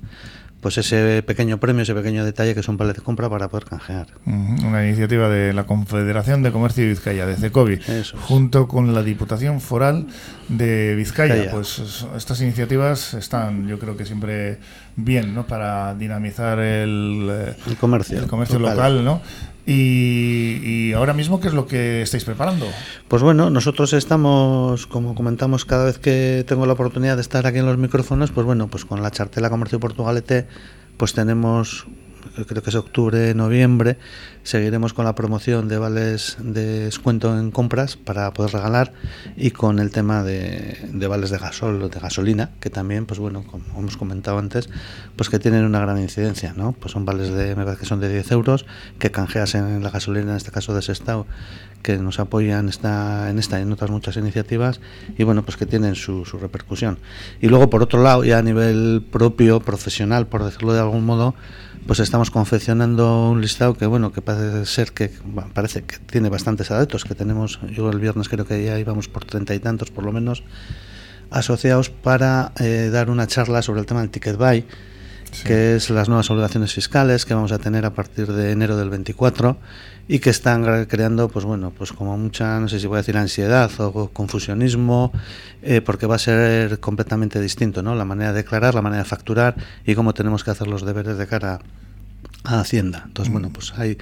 pues ese pequeño premio, ese pequeño detalle que son un de compra para poder canjear. Una iniciativa de la Confederación de Comercio de Vizcaya, de CECOVI, junto con la Diputación Foral de Vizcaya. Pues estas iniciativas están, yo creo que siempre bien, ¿no? Para dinamizar el, el comercio, el comercio local, ¿no? Y, ahora mismo, ¿qué es lo que estáis preparando? Pues bueno, nosotros estamos, como comentamos cada vez que tengo la oportunidad de estar aquí en los micrófonos, pues bueno, pues con la chartela Comercio Portugalete, pues tenemos creo que es octubre, noviembre, seguiremos con la promoción de vales de descuento en compras para poder regalar y con el tema de, vales de gasol de gasolina, que también, pues bueno, como hemos comentado antes, pues que tienen una gran incidencia, ¿no? Pues son vales de, me parece que son de 10 euros, que canjeas en la gasolina, en este caso de Sestao, que nos apoyan esta, en esta y en otras muchas iniciativas y bueno, pues que tienen su, su repercusión. Y luego, por otro lado, ya a nivel propio, profesional, por decirlo de algún modo, pues estamos confeccionando un listado que bueno que parece ser que parece que tiene bastantes adeptos que tenemos. Yo el viernes creo que ya íbamos por treinta y tantos por lo menos asociados para eh, dar una charla sobre el tema del ticket buy que es las nuevas obligaciones fiscales que vamos a tener a partir de enero del 24 y que están creando, pues bueno, pues como mucha, no sé si voy a decir ansiedad o confusionismo, eh, porque va a ser completamente distinto, ¿no? La manera de declarar, la manera de facturar y cómo tenemos que hacer los deberes de cara a Hacienda. Entonces, bueno, pues hay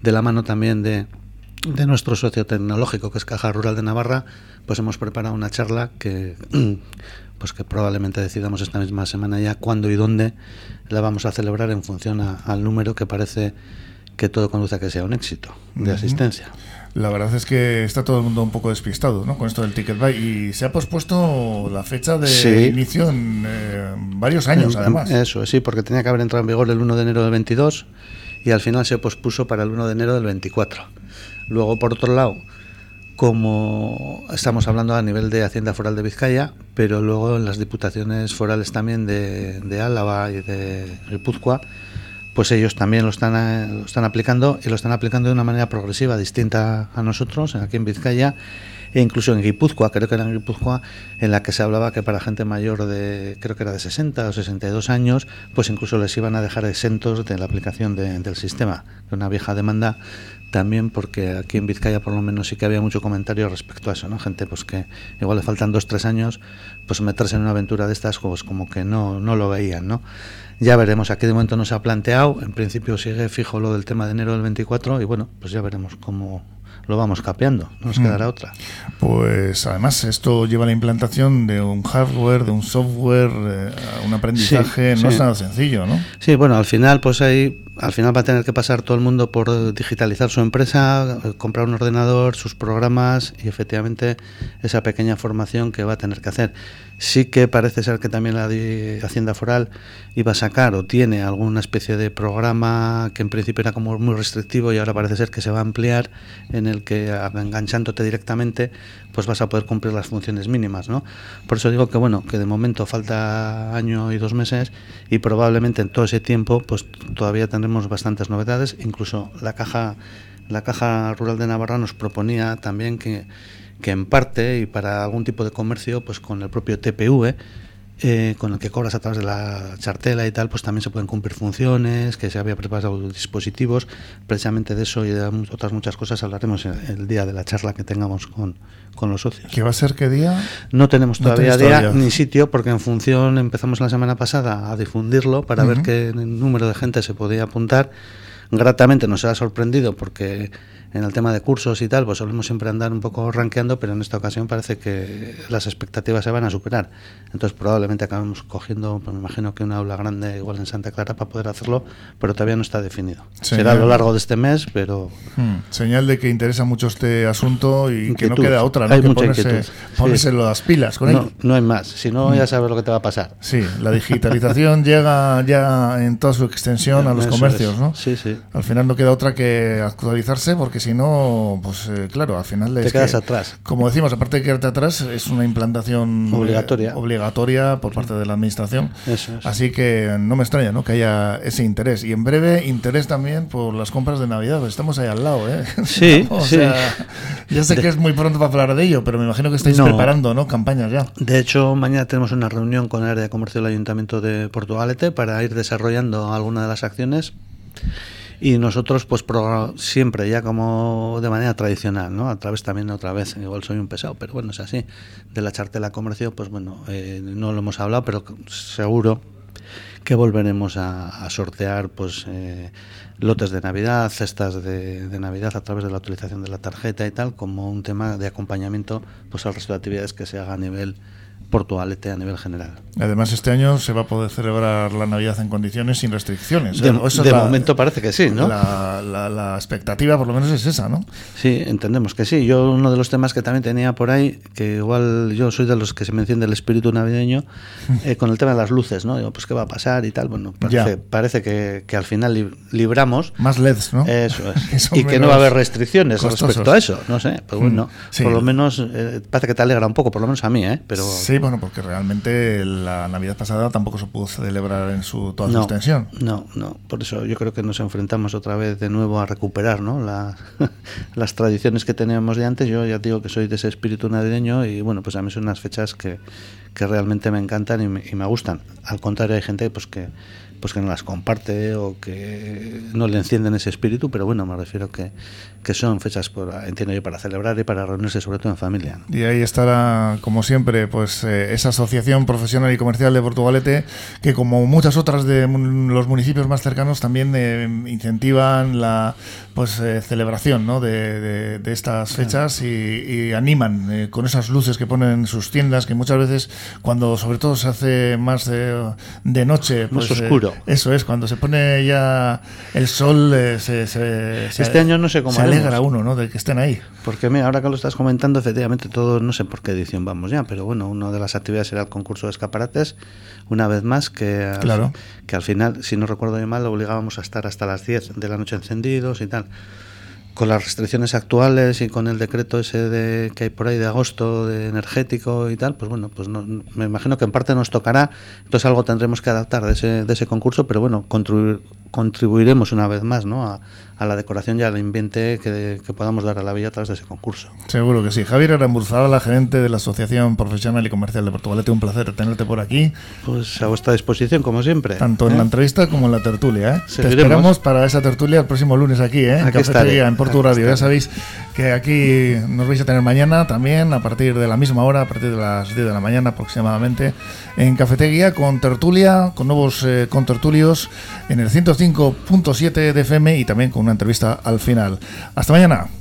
de la mano también de, de nuestro socio tecnológico, que es Caja Rural de Navarra, pues hemos preparado una charla que pues que probablemente decidamos esta misma semana ya cuándo y dónde la vamos a celebrar en función al número que parece que todo conduce a que sea un éxito de asistencia. La verdad es que está todo el mundo un poco despistado ¿no? con esto del Ticket Buy y se ha pospuesto la fecha de inicio en eh, varios años, además. Eso, sí, porque tenía que haber entrado en vigor el 1 de enero del 22 y al final se pospuso para el 1 de enero del 24. Luego, por otro lado, como estamos hablando a nivel de Hacienda Foral de Vizcaya, pero luego en las diputaciones forales también de, de Álava y de Guipúzcoa, pues ellos también lo están, lo están aplicando y lo están aplicando de una manera progresiva, distinta a nosotros, aquí en Vizcaya e incluso en Guipúzcoa, creo que era en Guipúzcoa, en la que se hablaba que para gente mayor de, creo que era de 60 o 62 años, pues incluso les iban a dejar exentos de la aplicación del sistema, una vieja demanda también porque aquí en Vizcaya por lo menos sí que había mucho comentario respecto a eso, ¿no? Gente pues que igual le faltan dos, tres años, pues meterse en una aventura de estas pues como que no, no lo veían, ¿no? Ya veremos, aquí de momento no se ha planteado, en principio sigue fijo lo del tema de enero del 24 y bueno, pues ya veremos cómo, lo vamos capeando, no nos quedará otra. Pues además esto lleva la implantación de un hardware, de un software, eh, un aprendizaje, no es nada sencillo, ¿no? Sí, bueno, al final pues ahí al final va a tener que pasar todo el mundo por digitalizar su empresa, comprar un ordenador, sus programas y efectivamente esa pequeña formación que va a tener que hacer. Sí que parece ser que también la Hacienda Foral iba a sacar o tiene alguna especie de programa que en principio era como muy restrictivo y ahora parece ser que se va a ampliar en el que enganchándote directamente pues vas a poder cumplir las funciones mínimas, ¿no? Por eso digo que bueno, que de momento falta año y dos meses y probablemente en todo ese tiempo pues todavía tendremos bastantes novedades, incluso la caja la Caja Rural de Navarra nos proponía también que que en parte y para algún tipo de comercio, pues con el propio TPV, eh, con el que cobras a través de la chartela y tal, pues también se pueden cumplir funciones, que se había preparado dispositivos. Precisamente de eso y de otras muchas cosas hablaremos el, día de la charla que tengamos con, con, los socios. ¿Qué va a ser qué día? No tenemos todavía día ni sitio, porque en función empezamos la semana pasada a difundirlo para ver qué número de gente se podía apuntar. Gratamente nos ha sorprendido porque en el tema de cursos y tal, pues solemos siempre andar un poco rankeando, pero en esta ocasión parece que las expectativas se van a superar. Entonces probablemente acabemos cogiendo, pues me imagino que una aula grande igual en Santa Clara para poder hacerlo, pero todavía no está definido. Será a lo largo de este mes, pero... Hmm, señal de que interesa mucho este asunto y que no queda otra, ¿no? Hay que ponerse, ponerse las pilas con no, No hay más, si no ya hmm. sabes lo que te va a pasar. Sí, la digitalización llega ya en toda su extensión a los comercios, ¿no? Sí, sí. Al final no queda otra que actualizarse porque si no, pues eh, claro, al final te quedas atrás. Como decimos, aparte de quedarte atrás, es una implantación eh, obligatoria, obligatoria por parte de la administración. Así que no me extraña ¿no? que haya ese interés. Y en breve, interés también por las compras de Navidad. Pues estamos ahí al lado, ¿eh? Sí, sí. ya sé que es muy pronto para hablar de ello, pero me imagino que estáis preparando ¿no? campañas ya. De hecho, mañana tenemos una reunión con el área de comercio del Ayuntamiento de Portugalete para ir desarrollando alguna de las acciones y nosotros pues siempre ya como de manera tradicional no a través también otra vez igual soy un pesado pero bueno es así. De la chartela comercio pues bueno eh, no lo hemos hablado pero seguro que volveremos a, sortear pues eh, lotes de Navidad, cestas de, de, Navidad a través de la utilización de la tarjeta y tal, como un tema de acompañamiento pues al resto de actividades que se haga a nivel Portugalete a nivel general. Además, este año se va a poder celebrar la Navidad en condiciones sin restricciones. De, momento parece que sí, ¿no? La, la, expectativa, por lo menos, es esa, ¿no? Sí, entendemos que sí. Yo, uno de los temas que también tenía por ahí, que igual yo soy de los que se me enciende el espíritu navideño, eh, con el tema de las luces, ¿no? Digo, pues, ¿qué va a pasar y tal? Bueno, parece, parece que, que, al final libramos. Más LEDs, ¿no? Eso es. y que no va a haber restricciones respecto a eso, no sé. Pero bueno, mm, por lo menos eh, parece que te alegra un poco, por lo menos a mí, ¿eh? Pero, sí, bueno, porque realmente la Navidad pasada tampoco se pudo celebrar en su toda su extensión. No, no, por eso yo creo que nos enfrentamos otra vez de nuevo a recuperar ¿no? las tradiciones que teníamos de antes. Yo ya digo que soy de ese espíritu navideño y bueno, pues a mí son unas fechas que, que realmente me encantan y me, y me gustan. Al contrario, hay gente pues que pues que no las comparte o que no le encienden ese espíritu, pero bueno, me refiero que, que son fechas, por, entiendo yo, para celebrar y para reunirse sobre todo en familia. Y ahí estará, como siempre, pues eh, esa asociación profesional y comercial de Portugalete, que como muchas otras de los municipios más cercanos también eh, incentivan la pues eh, celebración ¿no? de, de, estas fechas y, animan con esas luces que ponen en sus tiendas, que muchas veces cuando sobre todo se hace más de, de noche, pues, más oscuro eso es, cuando se pone ya el sol, eh, se, Este año no sé cómo. Se alegra uno, ¿no? De que estén ahí. Porque mira, ahora que lo estás comentando, efectivamente, todo, no sé por qué edición vamos ya, pero bueno, una de las actividades era el concurso de escaparates, una vez más, que al, claro. que al final, si no recuerdo mal, lo obligábamos a estar hasta las 10 de la noche encendidos y tal con las restricciones actuales y con el decreto ese de, que hay por ahí de agosto de energético y tal, pues bueno, pues no, me imagino que en parte nos tocará, entonces algo tendremos que adaptar de ese, de ese concurso, pero bueno, contribuir, contribuiremos una vez más ¿no? a, a la decoración y al ambiente que, que, podamos dar a la villa a través de ese concurso. Seguro que sí. Javier la gerente de la Asociación Profesional y Comercial de Portugalete, un placer tenerte por aquí. Pues a vuestra disposición, como siempre. Tanto en la ¿Eh? entrevista como en la tertulia. ¿eh? Te esperamos para esa tertulia el próximo lunes aquí, ¿eh? en Cafetería, en Portu Radio. Ya sabéis que aquí nos vais a tener mañana también, a partir de la misma hora, a partir de las 10 de la mañana aproximadamente, en Cafetería con tertulia, con nuevos eh, contertulios en el 105.7 de FM y también con una entrevista al final. Hasta mañana.